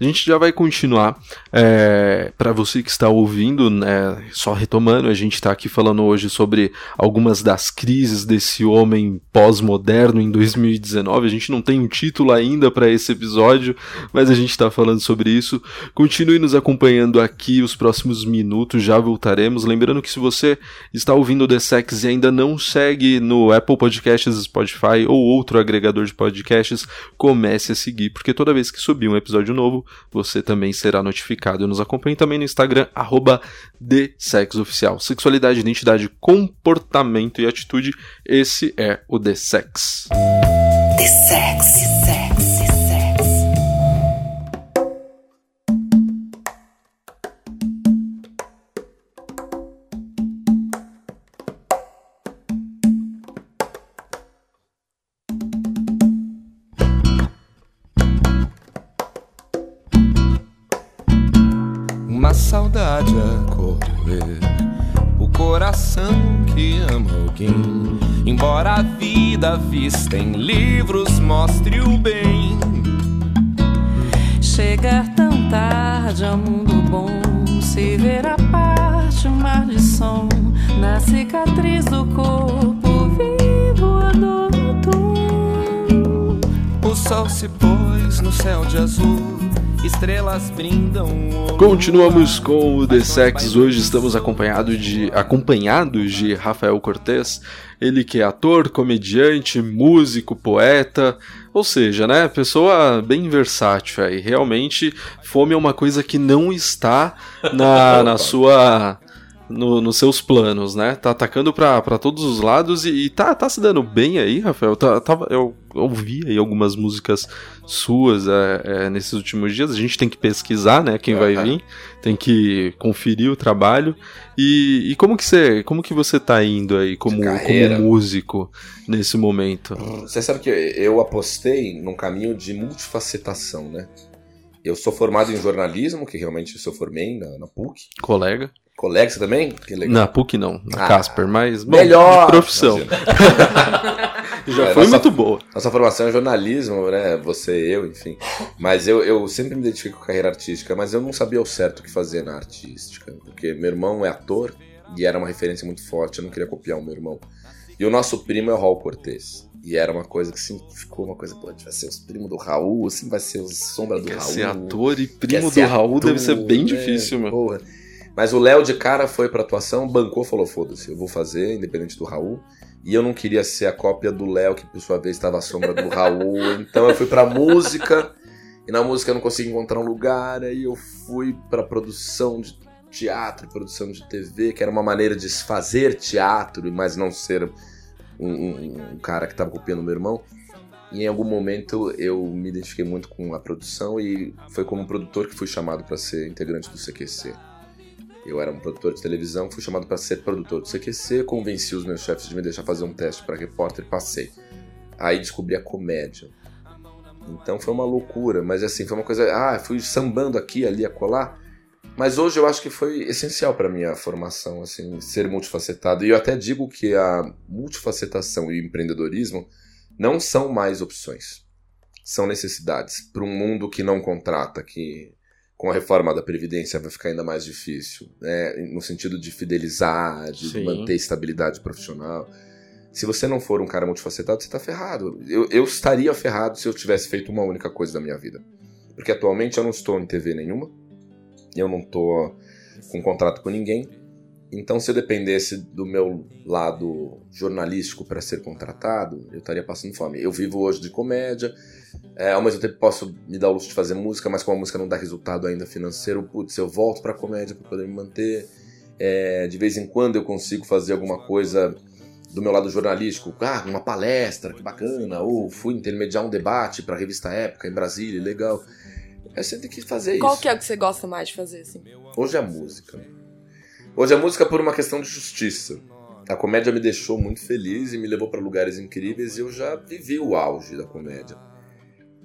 A gente já vai continuar. É, para você que está ouvindo, né, só retomando, a gente está aqui falando hoje sobre algumas das crises desse homem pós-moderno em 2019. A gente não tem um título ainda para esse episódio, mas a gente está falando sobre isso. Continue nos acompanhando aqui os próximos minutos, já voltaremos. Lembrando que se você está ouvindo o The Sex e ainda não segue no Apple Podcasts, Spotify ou outro agregador de podcasts, comece a seguir, porque toda vez que subir um episódio novo, você também será notificado. Nos acompanhe também no Instagram, arroba TheSexOficial. Sexualidade, identidade, comportamento e atitude, esse é o The Sex. The sexy, sexy, sexy. Estrelas brindam Continuamos com o The Sex. Hoje estamos acompanhado de, acompanhados de Rafael Cortez, ele que é ator, comediante, músico, poeta, ou seja, né, pessoa bem versátil aí. Realmente, fome é uma coisa que não está na, na sua no- nos seus planos, né? Tá atacando pra pra todos os lados e, e tá, tá se dando bem aí, Rafael. Tá, tava, eu ouvi aí algumas músicas suas é, é, nesses últimos dias. A gente tem que pesquisar, né? Quem vai Aham. vir, tem que conferir o trabalho. E, e como que você como que você tá indo aí como, como músico nesse momento? Você sabe que eu apostei num caminho de multifacetação, né? Eu sou formado em jornalismo, que realmente eu formei na, na PUC. Colega? Colega, você também? Que legal. Na PUC não, na Ah, Casper, mas bom, Melhor! de profissão. Já É, foi nossa- muito boa. Nossa formação é jornalismo, né? Você, eu, enfim. Mas eu, eu sempre me identifiquei com carreira artística, mas eu não sabia ao certo o que fazer na artística. Porque meu irmão é ator e era uma referência muito forte, eu não queria copiar o meu irmão. E o nosso primo é o Raul Cortez. E era uma coisa que sempre ficou uma coisa, pô, vai ser os primos do Raul, assim vai ser os sombra do Quer Raul. ser ator e primo do Raul ator, deve ser bem né? difícil, meu. Porra. Mas o Léo de cara foi pra atuação, bancou, falou: foda-se, eu vou fazer, independente do Raul. E eu não queria ser a cópia do Léo, que por sua vez estava à sombra do Raul. Então eu fui pra música, e na música eu não consegui encontrar um lugar, aí eu fui pra produção de teatro, produção de TV, que era uma maneira de fazer teatro, mas não ser um, um- um cara que estava copiando meu irmão. E em algum momento eu me identifiquei muito com a produção e foi como produtor que fui chamado para ser integrante do CQC. Eu era um produtor de televisão, fui chamado para ser produtor do CQC, convenci os meus chefes de me deixar fazer um teste para repórter e passei. Aí descobri a comédia. Então foi uma loucura, mas assim, foi uma coisa. Ah, fui sambando aqui, ali, acolá. Mas hoje eu acho que foi essencial para minha formação, assim, ser multifacetado. E eu até digo que a multifacetação e o empreendedorismo não são mais opções, são necessidades para um mundo que não contrata, que com a reforma da previdência vai ficar ainda mais difícil, né? No sentido de fidelizar, de Sim. manter estabilidade profissional. Se você não for um cara multifacetado, você tá ferrado. Eu, eu estaria ferrado se eu tivesse feito uma única coisa da minha vida. Porque atualmente eu não estou em TV nenhuma, eu não tô com contrato com ninguém. Então, se eu dependesse do meu lado jornalístico para ser contratado, eu estaria passando fome. Eu vivo hoje de comédia, é, ao mesmo tempo posso me dar o luxo de fazer música, mas como a música não dá resultado ainda financeiro, putz, eu volto para comédia para poder me manter. É, de vez em quando eu consigo fazer alguma coisa do meu lado jornalístico, ah, uma palestra, que bacana, ou fui intermediar um debate para a revista Época em Brasília, legal. Eu sempre tenho que fazer Qual isso. que é o que você gosta mais de fazer, assim? Hoje é a música. Hoje é a música por uma questão de justiça. A comédia me deixou muito feliz e me levou para lugares incríveis e eu já vivi o auge da comédia.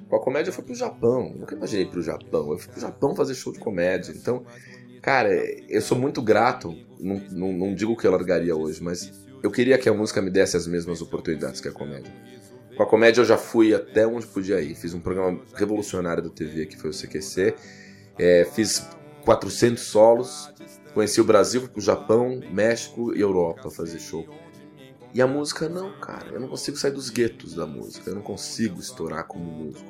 Com a comédia eu fui pro Japão. Nunca imaginei pro Japão. Eu fui pro Japão fazer show de comédia. Então, Cara, eu sou muito grato, não, não, não digo que eu largaria hoje, mas eu queria que a música me desse as mesmas oportunidades que a comédia. Com a comédia eu já fui até onde podia ir. Fiz um programa revolucionário da TV que foi o CQC. É, fiz 400 solos. Conheci o Brasil, pro Japão, México e Europa fazer show. E a música não, cara. Eu não consigo sair dos guetos da música. Eu não consigo estourar como músico.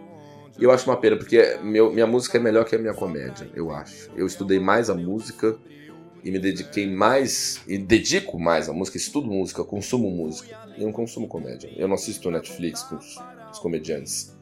E eu acho uma pena, porque meu, minha música é melhor que a minha comédia, eu acho. Eu estudei mais a música e me dediquei mais, e dedico mais à música, estudo música, consumo música. E não consumo comédia. Eu não assisto Netflix com os, os comediantes.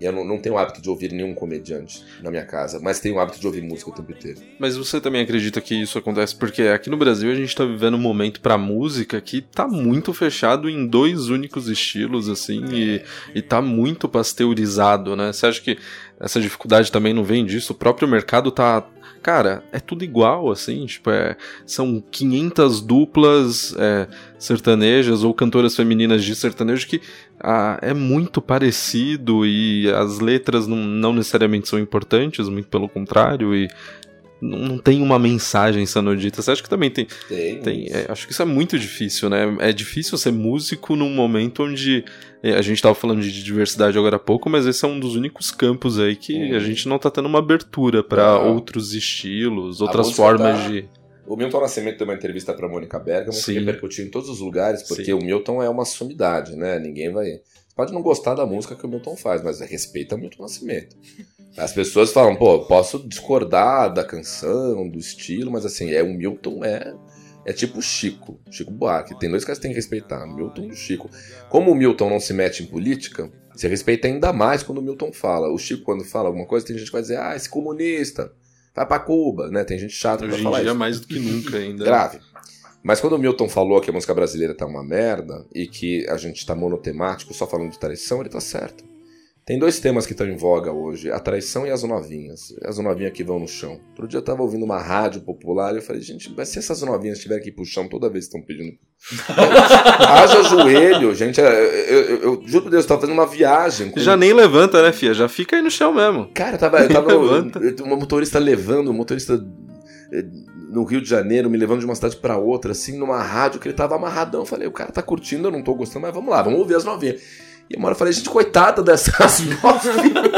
E eu não, não tenho o hábito de ouvir nenhum comediante na minha casa, mas tenho o hábito de ouvir música o tempo inteiro. Mas você também acredita que isso acontece porque aqui no Brasil a gente tá vivendo um momento pra música que tá muito fechado em dois únicos estilos, assim, e, e tá muito pasteurizado, né? Você acha que essa dificuldade também não vem disso? O próprio mercado tá. Cara, é tudo igual, assim, tipo, é, são 500 duplas é, sertanejas ou cantoras femininas de sertanejo que ah, é muito parecido e as letras não, não necessariamente são importantes, muito pelo contrário, e não, não tem uma mensagem sendo dita. Você acha que também tem. Tem. tem é, acho que isso é muito difícil, né? É difícil ser músico num momento onde. é, A gente tava falando de diversidade agora há pouco, mas esse é um dos únicos campos aí que Hum. a gente não tá tendo uma abertura Não. outros estilos, outras música formas tá- de. O Milton Nascimento deu uma entrevista pra Mônica Bergamo que repercutiu em todos os lugares, porque Sim. o Milton é uma sumidade, né? Ninguém vai. Pode não gostar da música que o Milton faz, mas respeita o Milton Nascimento. As pessoas falam, pô, posso discordar da canção, do estilo, mas assim, é o Milton é. É tipo o Chico, Chico Buarque. Tem dois caras que tem que respeitar, Milton e o Chico. Como o Milton não se mete em política, você respeita ainda mais quando o Milton fala. O Chico, quando fala alguma coisa, tem gente que vai dizer, ah, esse comunista, vai pra Cuba, né? Tem gente chata pra Hoje em falar dia, isso mais do que nunca ainda. grave. Mas quando o Milton falou que a música brasileira tá uma merda e que a gente tá monotemático só falando de traição, ele tá certo. Tem dois temas que estão em voga hoje, a traição e as novinhas. As novinhas que vão no chão. Outro dia eu tava ouvindo uma rádio popular e eu falei, gente, mas se essas novinhas tiverem que ir pro chão toda vez que estão pedindo. Haja joelho, gente. Eu, eu- eu- eu juro por Deus, eu tava fazendo uma viagem. com- Já nem levanta, né, fia? Já fica aí no chão mesmo. Cara, eu tava, eu tava uma motorista levando, um motorista eh, no Rio de Janeiro, me levando de uma cidade pra outra, assim, numa rádio que ele tava amarradão. Eu falei, o cara tá curtindo, eu não tô gostando, mas vamos lá, vamos ouvir as novinhas. E uma hora eu falei, gente, coitada dessas novinhas.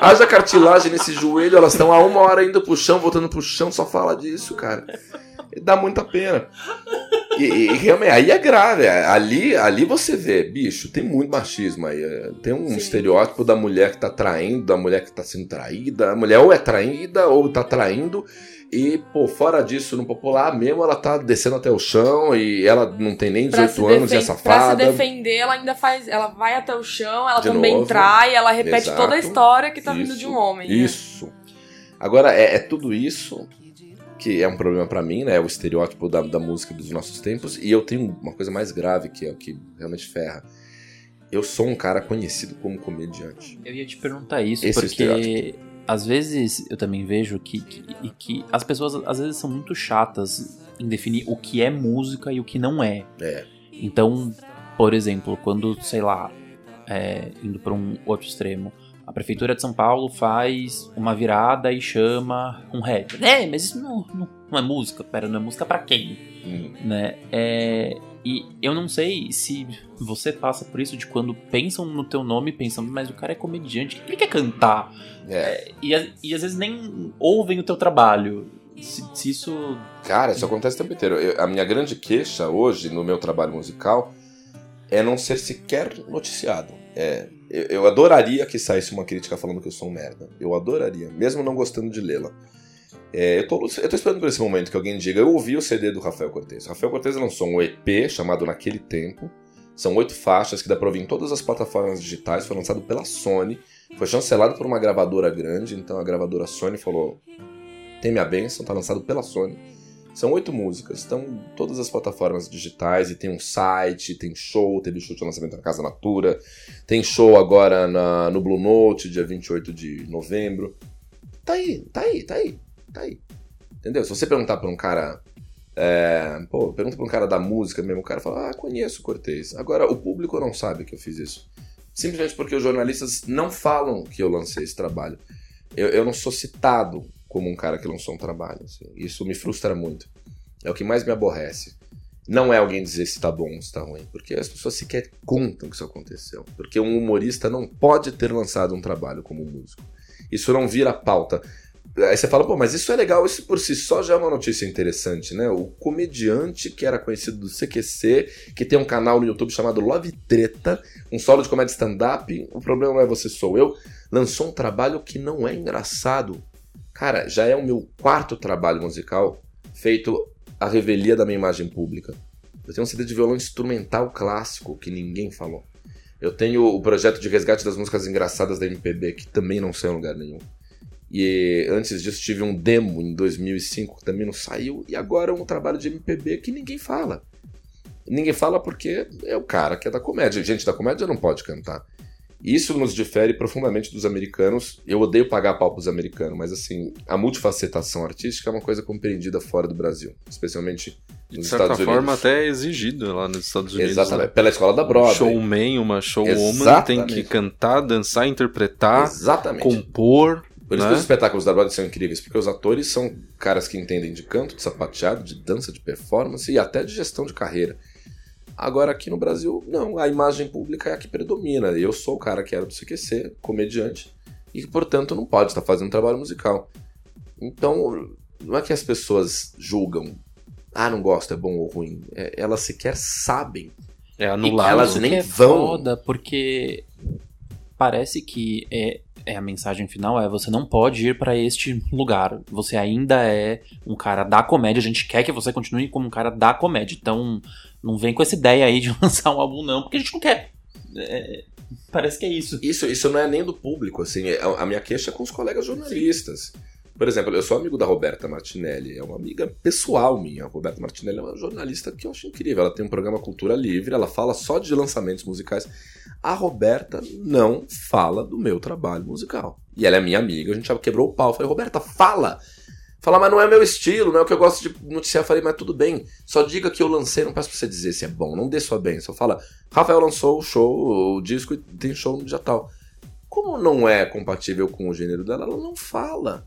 Haja cartilagem nesse joelho, elas estão há uma hora indo pro chão, voltando pro chão, só fala disso, cara. E dá muita pena. E, e- realmente, aí é grave. Ali, ali você vê, bicho, tem muito machismo aí. é, Tem um Sim. estereótipo da mulher que tá traindo, da mulher que tá sendo traída. A mulher ou é traída ou tá traindo. E, pô, fora disso, no popular mesmo, ela tá descendo até o chão e ela não tem nem Pra 18 se, anos e é defen- pra se safada. defender, ela ainda faz. Ela vai até o chão, ela De também novo. trai, ela repete Exato. toda a história que tá vindo Isso. de um homem. né? Isso. Agora, é, é tudo isso que é um problema pra mim, né? O estereótipo da, da música dos nossos tempos. E eu tenho uma coisa mais grave, que é o que realmente ferra. Eu sou um cara conhecido como comediante. Eu ia te perguntar isso, Esse porque estereótipo. Às vezes eu também vejo que, que, que as pessoas às vezes são muito chatas em definir o que é música e o que não é. É. Então, por exemplo, quando, sei lá, é, indo para um outro extremo, a prefeitura de São Paulo faz uma virada e chama um rap. É, mas isso não, não, não é música. Pera, não é música pra quem? Hum. né? É, e eu não sei se você passa por isso de quando pensam no teu nome, pensam, mas o cara é comediante, o que ele quer cantar? É. E, a- e às vezes nem ouvem o teu trabalho. Se, se isso. Cara, isso acontece o tempo inteiro. Eu- a minha grande queixa hoje no meu trabalho musical é não ser sequer noticiado. É, eu, eu adoraria que saísse uma crítica falando que eu sou um merda. Eu adoraria, mesmo não gostando de lê-la. É, eu, tô esperando por esse momento que alguém diga. Eu ouvi o CD do Rafael Cortez. Rafael Cortez lançou um EP chamado Naquele Tempo. São oito faixas que dá pra ouvir em todas as plataformas digitais. Foi lançado pela Sony. Foi chancelado por uma gravadora grande. Então a gravadora Sony falou: Tem minha bênção, tá lançado pela Sony. São oito músicas, estão em todas as plataformas digitais e tem um site, tem show, teve show de lançamento na Casa Natura, tem show agora na, no Blue Note, dia 28 de novembro. Tá aí, tá aí, tá aí, tá aí. Entendeu? Se você perguntar pra um cara. É, pô, pergunta pra um cara da música mesmo, o cara fala, ah, conheço o Cortez. Agora, o público não sabe que eu fiz isso. Simplesmente porque os jornalistas não falam que eu lancei esse trabalho. Eu, eu não sou citado como um cara que lançou um trabalho. assim. Isso me frustra muito. É o que mais me aborrece. Não é alguém dizer se tá bom ou se tá ruim, porque as pessoas sequer contam que isso aconteceu. Porque um humorista não pode ter lançado um trabalho como músico. Isso não vira pauta. Aí você fala, pô, mas isso é legal, isso por si só já é uma notícia interessante, né? O comediante que era conhecido do CQC, que tem um canal no YouTube chamado Love Treta, um solo de comédia stand-up, o problema não é você, sou eu, lançou um trabalho que não é engraçado. Cara, já é o meu quarto trabalho musical feito à revelia da minha imagem pública. Eu tenho um CD de violão instrumental clássico que ninguém falou. Eu tenho o projeto de resgate das músicas engraçadas da MPB, que também não saiu em lugar nenhum. E antes disso tive um demo em 2005 que também não saiu. E agora um trabalho de MPB que ninguém fala. Ninguém fala porque é o cara que é da comédia. Gente da comédia não pode cantar. Isso nos difere profundamente dos americanos. Eu odeio pagar pau pros americanos, mas assim, a multifacetação artística é uma coisa compreendida fora do Brasil, especialmente De nos certa Estados forma, Unidos. até é exigido lá nos Estados Unidos. Exatamente, né? pela escola da Broadway. Showman, uma showwoman tem que cantar, dançar, interpretar, Exatamente. compor. Por isso né? que os espetáculos da Broadway são incríveis, porque os atores são caras que entendem de canto, de sapateado, de dança, de performance e até de gestão de carreira. Agora aqui no Brasil, não, a imagem pública é a que predomina. Eu sou o cara que era do CQC, comediante, e portanto, não pode estar fazendo trabalho musical. Então, não é que as pessoas julgam, ah, não gosto, é bom ou ruim. É, elas sequer sabem. É E anular. elas isso nem é vão. foda, porque parece que é, é a mensagem final é você não pode ir pra este lugar. Você ainda é um cara da comédia. A gente quer que você continue como um cara da comédia. Então não vem com essa ideia aí de lançar um álbum não, porque a gente não quer. É, parece que é isso. Isso, isso não é nem do público, assim, é- a minha queixa é com os colegas jornalistas. Por exemplo, eu sou amigo da Roberta Martinelli, é uma amiga pessoal minha. A Roberta Martinelli é uma jornalista que eu acho incrível. Ela tem um programa Cultura Livre, ela fala só de lançamentos musicais. A Roberta não fala do meu trabalho musical. E ela é minha amiga, a gente já quebrou o pau. Eu falei, Roberta, fala! Fala, mas não é meu estilo, não é o que eu gosto de noticiar. Eu falei, mas tudo bem, só diga que eu lancei, não peço pra você dizer se é bom, não dê sua. Só fala, Rafael lançou o show, o disco e tem show no dia tal. Como não é compatível com o gênero dela, ela não fala.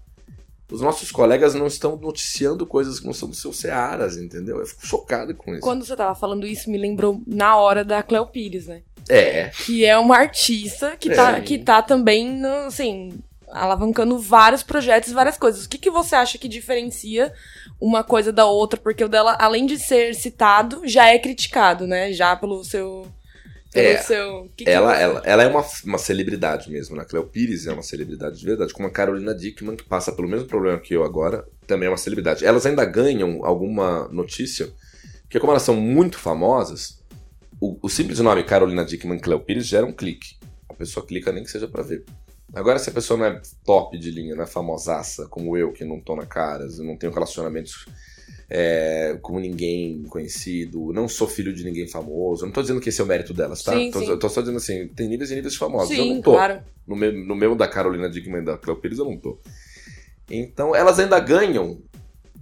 Os nossos colegas não estão noticiando coisas que não são dos seus searas, entendeu? Eu fico chocado com isso. Quando você tava falando isso, me lembrou na hora da Cleo Pires, né? É, Que é uma artista que, É. tá, que tá também, assim, alavancando vários projetos, várias coisas. O que, que você acha que diferencia uma coisa da outra? Porque o dela, além de ser citado, já é criticado, né? Já pelo seu. Pelo É. que que ela, ela, ela é uma, uma celebridade mesmo, né? A Cleo Pires é uma celebridade de verdade, como a Carolina Dickman, que passa pelo mesmo problema que eu agora, também é uma celebridade. Elas ainda ganham alguma notícia, porque como elas são muito famosas, o, o simples nome Carolina Dickman Cleo Pires gera um clique. A pessoa clica nem que seja pra ver. Agora, se a pessoa não é top de linha, não é famosaça, como eu, que não tô na caras, não tenho relacionamentos é, com ninguém conhecido, não sou filho de ninguém famoso, eu não tô dizendo que esse é o mérito delas, tá? Sim, tô, sim. eu tô só dizendo assim, tem níveis e níveis de famosos. eu Sim, não tô. claro. No meu, no meu da Carolina Dickman e da Cleo Pires, eu não tô. Então, elas ainda ganham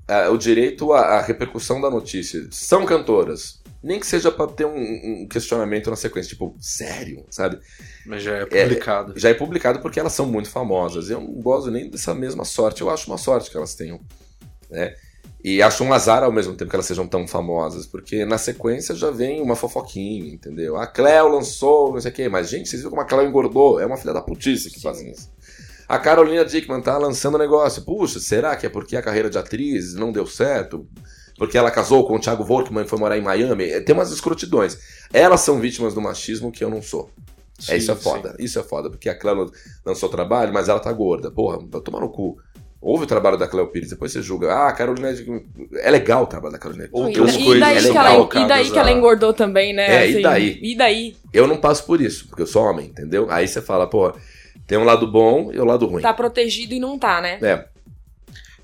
ah, o direito à, à repercussão da notícia. São cantoras. Nem que seja pra ter um, um questionamento na sequência, tipo, sério, sabe? Mas já é publicado. Já é publicado porque elas são muito famosas. Eu não gosto nem dessa mesma sorte. Eu acho uma sorte que elas tenham. Né? E acho um azar ao mesmo tempo que elas sejam tão famosas, porque na sequência já vem uma fofoquinha, entendeu? A Cleo lançou, não sei o quê, mas gente, vocês viram como a Cleo engordou? É uma filha da putice que fazem isso. A Carolina Dickman tá lançando negócio. Puxa, será que é porque a carreira de atriz não deu certo? Porque ela casou com o Thiago Volkmann e foi morar em Miami? É, Tem umas escrotidões. Elas são vítimas do machismo que eu não sou. é, isso é Sim, foda. Isso é foda. Porque a Cleo lançou trabalho, mas ela tá gorda. Porra, vai tomar no cu. Ouve o trabalho da Cleo Pires, depois você julga. Ah, a Carolina. Dickman- É legal o trabalho da Carolina. Ou E, umas e coisas daí, que legal, ela, e daí que ela engordou também, né? É, e daí? E daí? Eu não passo por isso, porque eu sou homem, entendeu? Aí você fala, pô, tem um lado bom e o lado ruim. Tá protegido e não tá, né? É,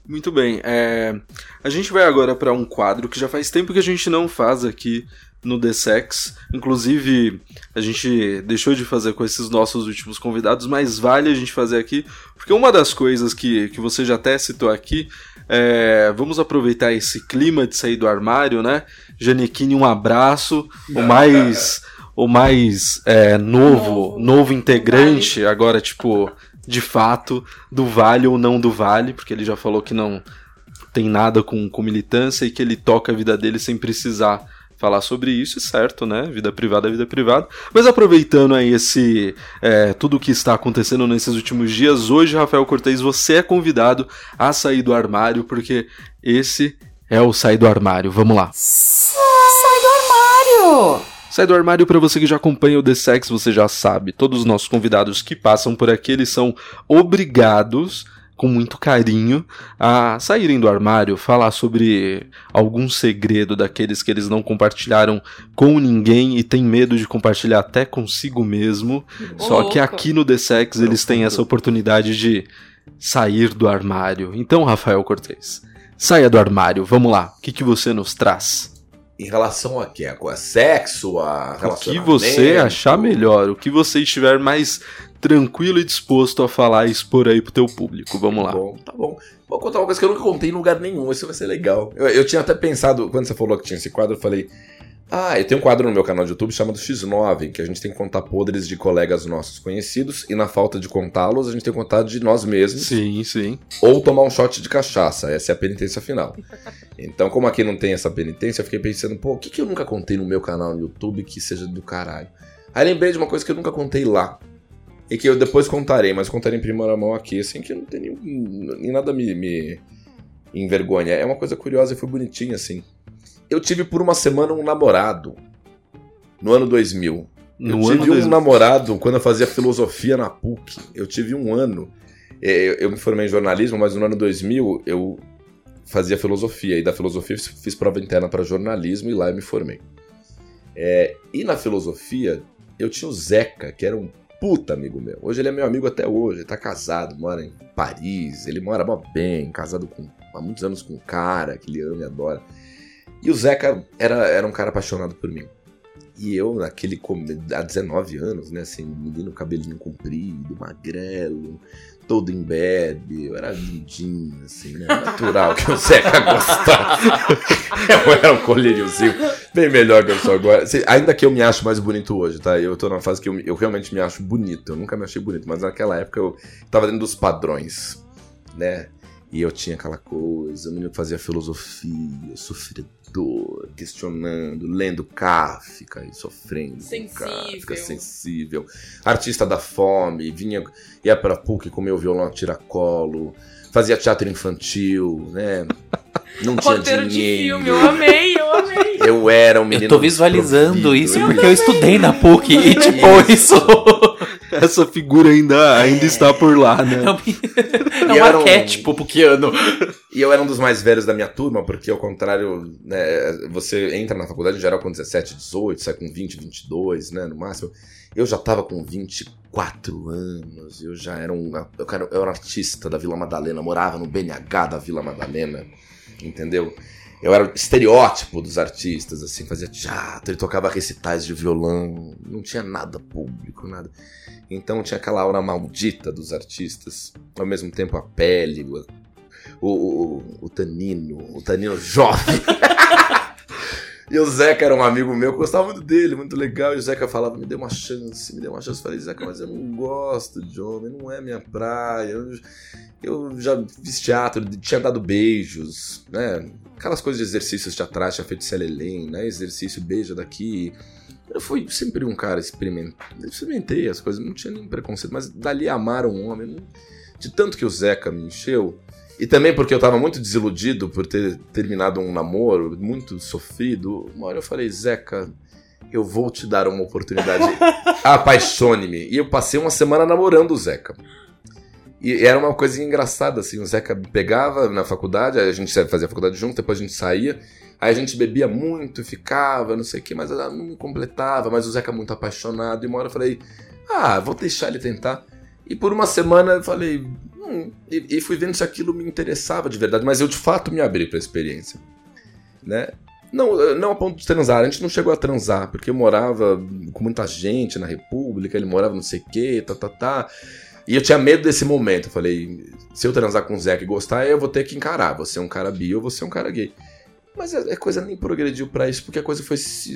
Muito bem. é, A gente vai agora para um quadro que já faz tempo que a gente não faz aqui no The Sex. Inclusive, a gente deixou de fazer com esses nossos últimos convidados, mas vale a gente fazer aqui, porque uma das coisas que, que você já até citou aqui é. Vamos aproveitar esse clima de sair do armário, né? Janequine, um abraço. O mais. O mais é, novo, Novo. novo integrante, agora, tipo, de fato do Vale ou não do Vale, porque ele já falou que não tem nada com, com militância e que ele toca a vida dele sem precisar falar sobre isso, certo, né? Vida privada é vida privada. Mas aproveitando aí esse é, tudo o que está acontecendo nesses últimos dias, hoje, Rafael Cortez, você é convidado a sair do armário, porque esse é o sair do armário. Vamos lá. Sai do armário! Sai do armário para você que já acompanha o The Sex, você já sabe. Todos os nossos convidados que passam por aqui, eles são obrigados com muito carinho a saírem do armário, falar sobre algum segredo daqueles que eles não compartilharam com ninguém e tem medo de compartilhar até consigo mesmo. Ô, Só que aqui no The Sex eles têm essa oportunidade de sair do armário. Então, Rafael Cortez, saia do armário, vamos lá. O que, que você nos traz? Em relação a quê? A sexo, a O que relacionamento? você achar melhor, o que você estiver mais tranquilo e disposto a falar e expor aí pro teu público. Vamos lá. Tá bom, tá bom. Vou contar uma coisa que eu nunca contei em lugar nenhum, isso vai ser legal. Eu, eu tinha até pensado, quando você falou que tinha esse quadro, eu falei. Ah, eu tenho um quadro no meu canal de YouTube chamado X9, que a gente tem que contar podres de colegas nossos conhecidos, e na falta de contá-los, a gente tem que contar de nós mesmos, Sim, sim. ou tomar um shot de cachaça. Essa é a penitência final. Então, como aqui não tem essa penitência, eu fiquei pensando, pô, o que, que eu nunca contei no meu canal no YouTube que seja do caralho? Aí lembrei de uma coisa que eu nunca contei lá. E que eu depois contarei, mas contarei em primeira mão aqui, assim, que não tem nenhum, nem nada me, me envergonha. É uma coisa curiosa e foi bonitinha, assim. Eu tive por uma semana um namorado. No ano 2000. No eu ano tive um 2000. namorado quando eu fazia filosofia na PUC. Eu tive um ano. É, Eu, me formei em jornalismo, mas no ano 2000 eu fazia filosofia. E da filosofia eu fiz prova interna para jornalismo e lá eu me formei. É, e na filosofia eu tinha o Zeca, que era um puta amigo meu. Hoje ele é meu amigo até hoje. Ele tá casado, mora em Paris. Ele mora bem, casado com, há muitos anos com um cara que ele ama e adora. E o Zeca era, era um cara apaixonado por mim. E eu, naquele. há 19 anos, né? Assim, menino, cabelinho comprido, magrelo, todo em bebe. Eu era lindinho, assim, né? Natural que o Zeca gostava. eu era um colíriozinho bem melhor que eu sou agora. Assim, ainda que eu me acho mais bonito hoje, tá? Eu tô na fase que eu, eu realmente me acho bonito. Eu nunca me achei bonito, mas naquela época eu tava dentro dos padrões, né? E eu tinha aquela coisa, o menino fazia filosofia, sofredor, questionando, lendo Kafka e sofrendo Sensível. Kafka, sensível. Artista da fome, vinha, ia pra PUC comer o violão a tiracolo, fazia teatro infantil, né? Não tinha Roteiro de dinheiro. filme, eu amei, eu amei. Eu era um menino. Eu tô visualizando isso eu- porque eu estudei na PUC e, tipo, isso. Essa figura ainda, ainda está por lá, né? É um, é E um era um- arquétipo puquiano. E eu era um dos mais velhos da minha turma, porque ao contrário, né, você entra na faculdade em geral com 17, 18, sai com 20, 22, né, no máximo. Eu já tava com 24 anos, eu já era um, eu era, eu era um artista da Vila Madalena, morava no BNH da Vila Madalena, entendeu? Eu era estereótipo dos artistas, assim, fazia teatro, ele tocava recitais de violão, não tinha nada público, nada. Então tinha aquela aura maldita dos artistas, ao mesmo tempo a pele, o, o, o, o Tanino, o Tanino jovem. e o Zeca era um amigo meu, eu gostava muito dele, muito legal. E o Zeca falava: me dê uma chance, me dê uma chance. Eu falei: Zeca, mas eu não gosto de homem, não é minha praia. Eu, eu já fiz teatro, tinha dado beijos, né? Aquelas coisas de exercícios teatrais, tinha feito Celelém, né? Exercício, beija daqui. Eu fui sempre um cara experimentei, experimentei as coisas, não tinha nenhum preconceito, mas dali amar um homem, de tanto que o Zeca me encheu, e também porque eu tava muito desiludido por ter terminado um namoro, muito sofrido, uma hora eu falei, Zeca, eu vou te dar uma oportunidade, apaixone-me. E eu passei uma semana namorando o Zeca. E era uma coisa engraçada, assim, o Zeca pegava na faculdade, a gente fazia a faculdade junto, depois a gente saía, aí a gente bebia muito, ficava, não sei o que, mas ela não completava, mas o Zeca muito apaixonado, e uma hora eu falei, ah, vou deixar ele tentar. E por uma semana eu falei, hum, e, e fui vendo se aquilo me interessava de verdade, mas eu de fato me abri pra experiência, né? Não, não a ponto de transar, a gente não chegou a transar, porque eu morava com muita gente na República, ele morava não sei o que, tá, tá, tá. E eu tinha medo desse momento. Eu falei, se eu transar com o Zeca e gostar, eu vou ter que encarar. Você é um cara bi ou você é um cara gay. Mas a, a coisa nem progrediu pra isso, porque a coisa foi se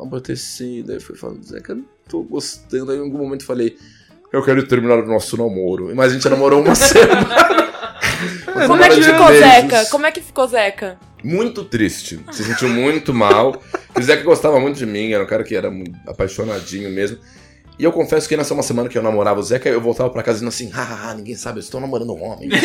amortecendo. Aí eu fui falando, Zeca, eu não tô gostando. Aí em algum momento eu falei, eu quero terminar o nosso namoro. Mas a gente namorou uma semana. Como é que ficou meses. Zeca? Como é que ficou Zeca? Muito triste. Se sentiu muito mal. O Zeca gostava muito de mim, era um cara que era apaixonadinho mesmo. E eu confesso que nessa uma semana que eu namorava o Zeca, eu voltava pra casa dizendo assim: ah, ninguém sabe, eu estou namorando um homem. Isso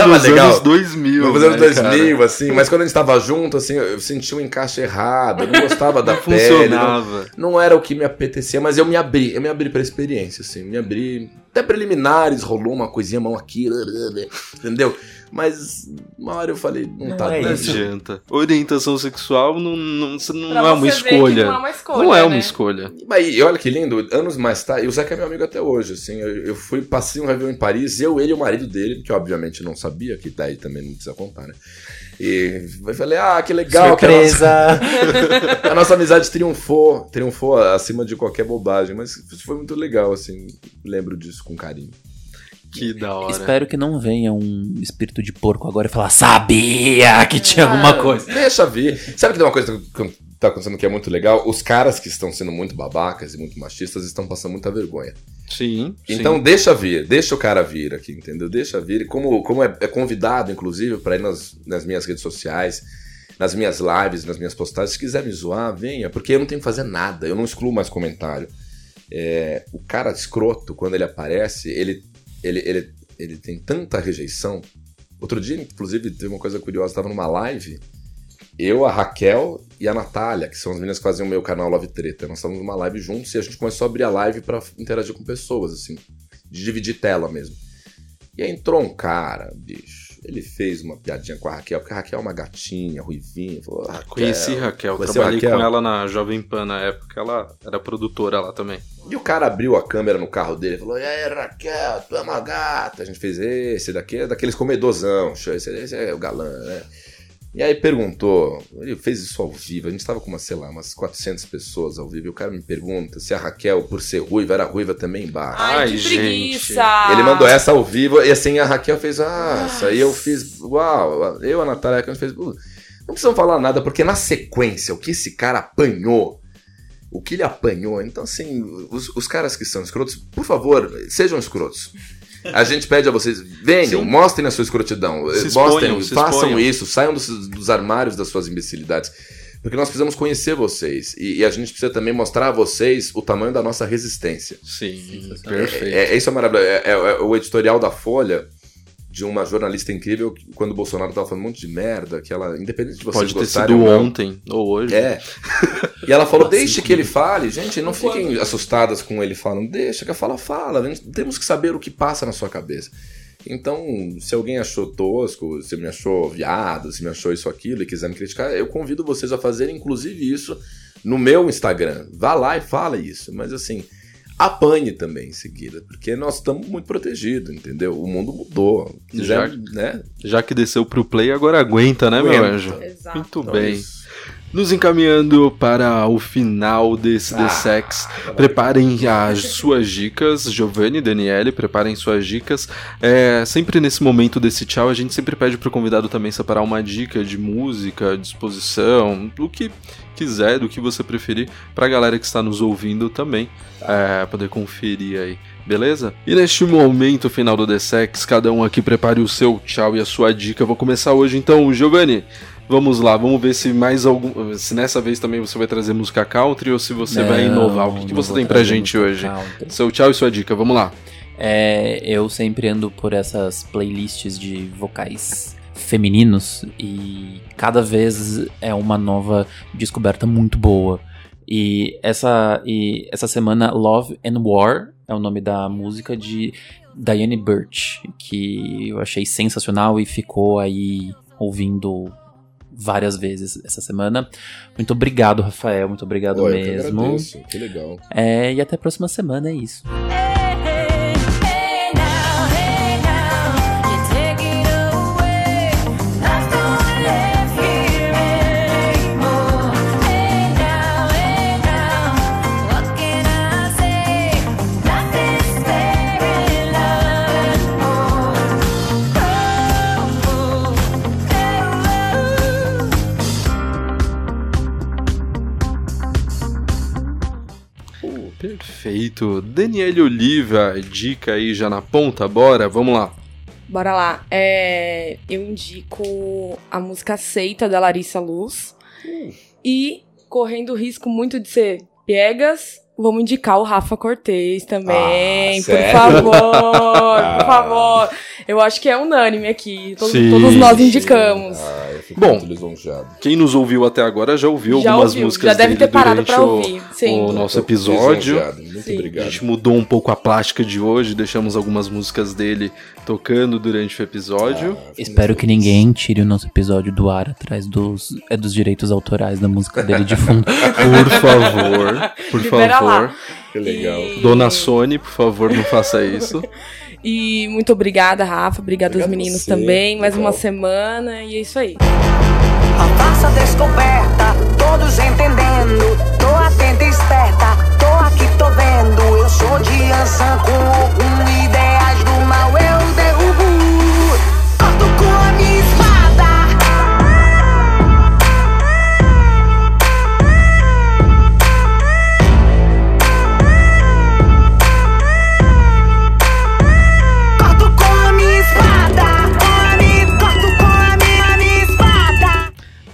achava nos legal. anos 2000. Nos anos né, 2000, cara? assim, mas quando a gente tava junto, assim, eu senti um encaixe errado, eu não gostava da Não pele. Não, não era o que me apetecia, mas eu me abri, eu me abri pra experiência, assim, me abri. Até preliminares, rolou uma coisinha, mão aqui, entendeu? Mas uma hora eu falei, não, Não tá é Não dando. isso. adianta. Orientação sexual não, não, não Pra é uma escolha. Não é uma escolha. Não é uma né? escolha. Mas e olha que lindo, anos mais tarde, e o Zeca é meu amigo até hoje, assim, eu, eu fui, passei um Réveillon em Paris, eu, ele e o marido dele, que obviamente não sabia, que daí também não precisa contar, né? E eu falei, ah, que legal, que a nossa, Surpresa! a nossa amizade triunfou, triunfou acima de qualquer bobagem, mas isso foi muito legal, assim, lembro disso com carinho. Que da hora. Espero que não venha um espírito de porco agora e falar, sabia que tinha Ah, alguma coisa. Deixa vir. Sabe que tem uma coisa que tá acontecendo que é muito legal? Os caras que estão sendo muito babacas e muito machistas estão passando muita vergonha. Sim. Então deixa vir, deixa o cara vir aqui, entendeu? Deixa vir. Como, como é, é convidado, inclusive, para ir nas, nas minhas redes sociais, nas minhas lives, nas minhas postagens, se quiser me zoar, venha, porque eu não tenho que fazer nada, eu não excluo mais comentário. É, o cara escroto, quando ele aparece, ele, ele, ele, ele tem tanta rejeição. Outro dia, inclusive, teve uma coisa curiosa, estava numa live, eu, a Raquel e a Natália, que são as meninas que faziam o meu canal Love Treta. Nós estávamos numa live juntos e a gente começou a abrir a live pra interagir com pessoas, assim, de dividir tela mesmo. E aí entrou um cara, bicho. Ele fez uma piadinha com a Raquel, porque a Raquel é uma gatinha, ruivinha. Falou, Raquel. Conheci Raquel, trabalhei Raquel? com ela na Jovem Pan na época, ela era produtora lá também. E o cara abriu a câmera no carro dele e falou: E aí, Raquel, tu é uma gata. A gente fez esse daqui, é daqueles comedorzão, esse, esse é o galã, né? E aí perguntou, ele fez isso ao vivo, a gente tava com umas, sei lá, umas 400 pessoas ao vivo, e o cara me pergunta se a Raquel, por ser ruiva, era ruiva também embaixo. Ai, Ai, que gente. preguiça. Ele mandou essa ao vivo e assim a Raquel fez, ah, isso aí eu fiz, uau, eu, a Natália, a gente fez, uh, não precisam falar nada, porque na sequência, o que esse cara apanhou, o que ele apanhou, então assim, os, os caras que são escrotos, por favor, sejam escrotos. A gente pede a vocês, venham, Sim. mostrem a sua escrotidão, Se mostrem, exponham, façam exponham. isso, saiam dos, dos armários das suas imbecilidades. Porque nós precisamos conhecer vocês. E, e a gente precisa também mostrar a vocês o tamanho da nossa resistência. Sim, É, perfeito. é- isso é maravilhoso. É, é- é o editorial da Folha de uma jornalista incrível quando o Bolsonaro tava falando um monte de merda, que ela, independente de vocês Pode ter gostarem sido ou não, ontem ou hoje. É. E ela falou: deixe que ele fale, gente, não fiquem assustadas com ele falando, deixa que a fala fala, temos que saber o que passa na sua cabeça. Então, se alguém achou tosco, se me achou viado, se me achou isso aquilo e quiser me criticar, eu convido vocês a fazerem, inclusive, isso no meu Instagram. Vá lá e fala isso. Mas assim, apanhe também em seguida, porque nós estamos muito protegidos, entendeu? O mundo mudou. Já- né? Já que desceu pro play, agora aguenta, né, meu Aguenta. anjo? Exato. Muito Então, bem. isso. Nos encaminhando para o final desse The Ah, Sex, preparem as suas dicas, Giovanni, Daniele, preparem suas dicas. É, sempre nesse momento desse tchau, a gente sempre pede pro convidado também separar uma dica de música, disposição, do que quiser, do que você preferir, pra galera que está nos ouvindo também é, poder conferir aí. Beleza? E neste momento final do The Sex, cada um aqui prepare o seu tchau e a sua dica. Eu vou começar hoje então, Giovanni. Vamos lá, vamos ver se mais algum. Se nessa vez também você vai trazer música country ou se você vai inovar. O que, que não você tem pra gente hoje? country. Seu tchau e sua dica, vamos lá. É, eu sempre ando por essas playlists de vocais femininos e cada vez é uma nova descoberta muito boa. E essa, e essa semana Love and War é o nome da música de Diane Birch, que eu achei sensacional e ficou aí ouvindo várias vezes essa semana. Muito obrigado, Rafael, muito obrigado Pô, eu que mesmo. agradeço, que legal. É, e até a próxima semana, é isso. Hey Perfeito. Daniele Oliva, dica aí já na ponta, bora, vamos lá. Bora lá. É, eu indico a música Seita da Larissa Luz. E, correndo o risco muito de ser piegas, vamos indicar o Rafa Cortez também. Ah, por favor, por favor. Eu acho que é unânime aqui. Todos, Sim. todos nós indicamos. Ah, eu fico Bom. Quem nos ouviu até agora já ouviu Já algumas ouviu, músicas já deve dele ter parado durante pra o- ouvir. Sim. o nosso episódio. Muito Sim. A obrigado. gente mudou um pouco a plástica de hoje, deixamos algumas músicas dele tocando durante o episódio. Ah, Espero que ninguém tire o nosso episódio do ar atrás dos, é, dos direitos autorais da música dele de fundo. Por favor, por Libera favor. lá. Que legal. E- Dona Sony, por favor, não faça isso. E muito obrigada, Rafa. Obrigada aos Obrigado meninos você, também. Mais legal. uma semana e é isso aí. A farsa descoberta, todos entendendo. Tô atenta e esperta, tô aqui, tô vendo. Eu sou de Ansan com um ideias do mal, eu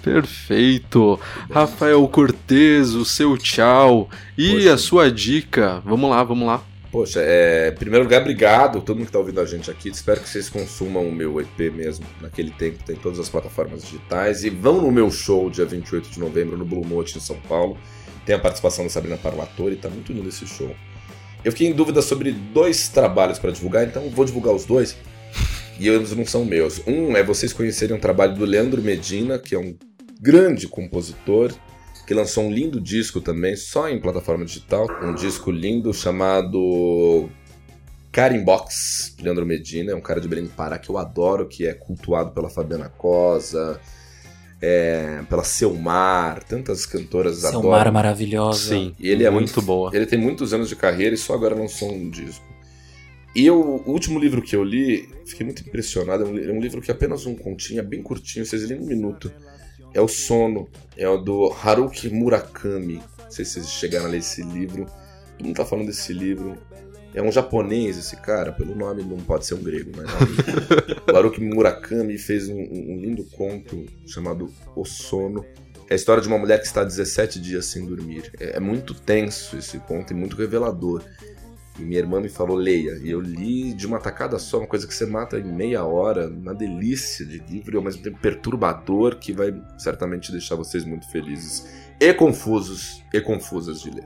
Perfeito. Rafael Cortez, o seu tchau. E Poxa. a sua dica. Vamos lá, vamos lá. Poxa, é, em primeiro lugar, obrigado todo mundo que tá ouvindo a gente aqui. Espero que vocês consumam o meu EP mesmo. Naquele tempo tem todas as plataformas digitais. E vão no meu show dia 28 de novembro no Blue Note em São Paulo. Tem a participação da Sabrina Parlatore, tá muito lindo esse show. Eu fiquei em dúvida sobre dois trabalhos para divulgar, então vou divulgar os dois. E eles não são meus. Um é vocês conhecerem um trabalho do Leandro Medina, que é um grande compositor, que lançou um lindo disco também, só em plataforma digital. Um disco lindo chamado Carimbox, de Leandro Medina. É um cara de Belém do Pará que eu adoro, que é cultuado pela Fabiana Cosa, é, pela Selmar, tantas cantoras Seu adoram. mar maravilhosa. Sim. E ele é muito muito boa. Ele tem muitos anos de carreira e só agora lançou um disco. E eu, o último livro que eu li, fiquei muito impressionado. É um, é um livro que é apenas um continho, é bem curtinho, vocês lêem em um minuto. É O Sono, é o do Haruki Murakami. Não sei se vocês chegaram a ler esse livro. Todo mundo tá falando desse livro. É um japonês esse cara, pelo nome não pode ser um grego, mas não. o Haruki Murakami fez um, um lindo conto chamado O Sono. É a história de uma mulher que está 17 dias sem dormir. É, é muito tenso esse conto e muito revelador. E minha irmã me falou, leia. E eu li de uma tacada só, uma coisa que você mata em meia hora, uma delícia de livro e ao mesmo tempo perturbador, que vai certamente deixar vocês muito felizes e confusos e confusas de ler.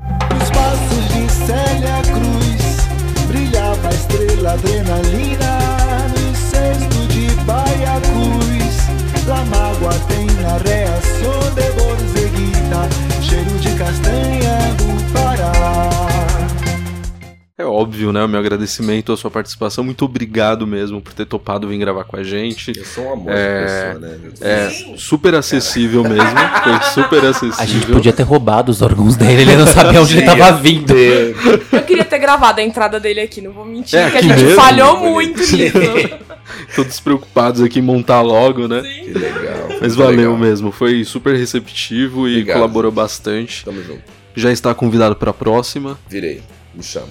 Nos passos de Célia Cruz brilhava a estrela adrenalina. No cesto de Baia Cruz, la mágoa tem na reação de Borzeguita, cheiro de castanha do Pará. É óbvio, né? O meu agradecimento à sua participação. Muito obrigado mesmo por ter topado vir gravar com a gente. Eu sou um amor É, de pessoa, né? É super acessível mesmo. Foi super acessível. A gente podia ter roubado os órgãos dele, ele não sabia onde ele tava vindo. Eu queria ter gravado a entrada dele aqui, não vou mentir, É, que a gente mesmo? falhou muito nisso. Todos preocupados aqui em montar logo, né? Que legal. Mas valeu legal. mesmo. Foi super receptivo e Obrigado, colaborou bastante. Tamo junto. Já está convidado para a próxima. Virei. Me chama.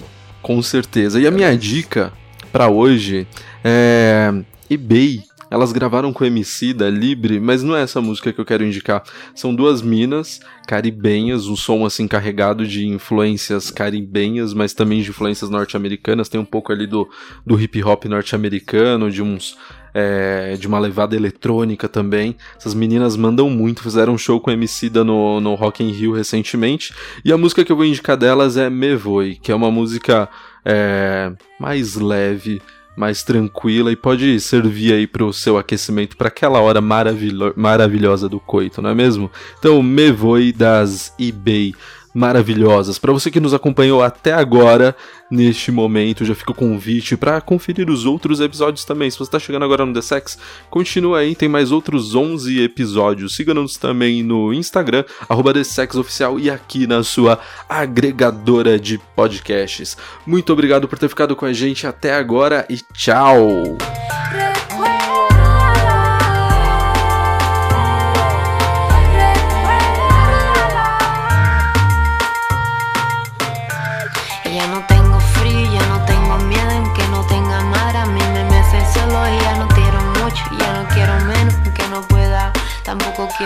Com certeza. E a minha dica pra hoje é eBay. Elas gravaram com MC da Libre, mas não é essa música que eu quero indicar. São duas minas caribenhas, um som assim carregado de influências caribenhas, mas também de influências norte-americanas. Tem um pouco ali do, do hip hop norte-americano, de uns é, de uma levada eletrônica também. Essas meninas mandam muito, fizeram um show com MC da no, no Rock in Rio recentemente. E a música que eu vou indicar delas é Me Voe, que é uma música é, mais leve, mais tranquila e pode servir aí pro seu aquecimento para aquela hora maravilho maravilhosa do coito, não é mesmo? Então, Me Voe das eBay maravilhosas. Para você que nos acompanhou até agora, neste momento, já fica o convite para conferir os outros episódios também. Se você está chegando agora no The Sex, continua aí, tem mais outros 11 episódios. Siga-nos também no Instagram, arroba e aqui na sua agregadora de podcasts. Muito obrigado por ter ficado com a gente até agora e tchau!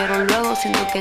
pero luego siento que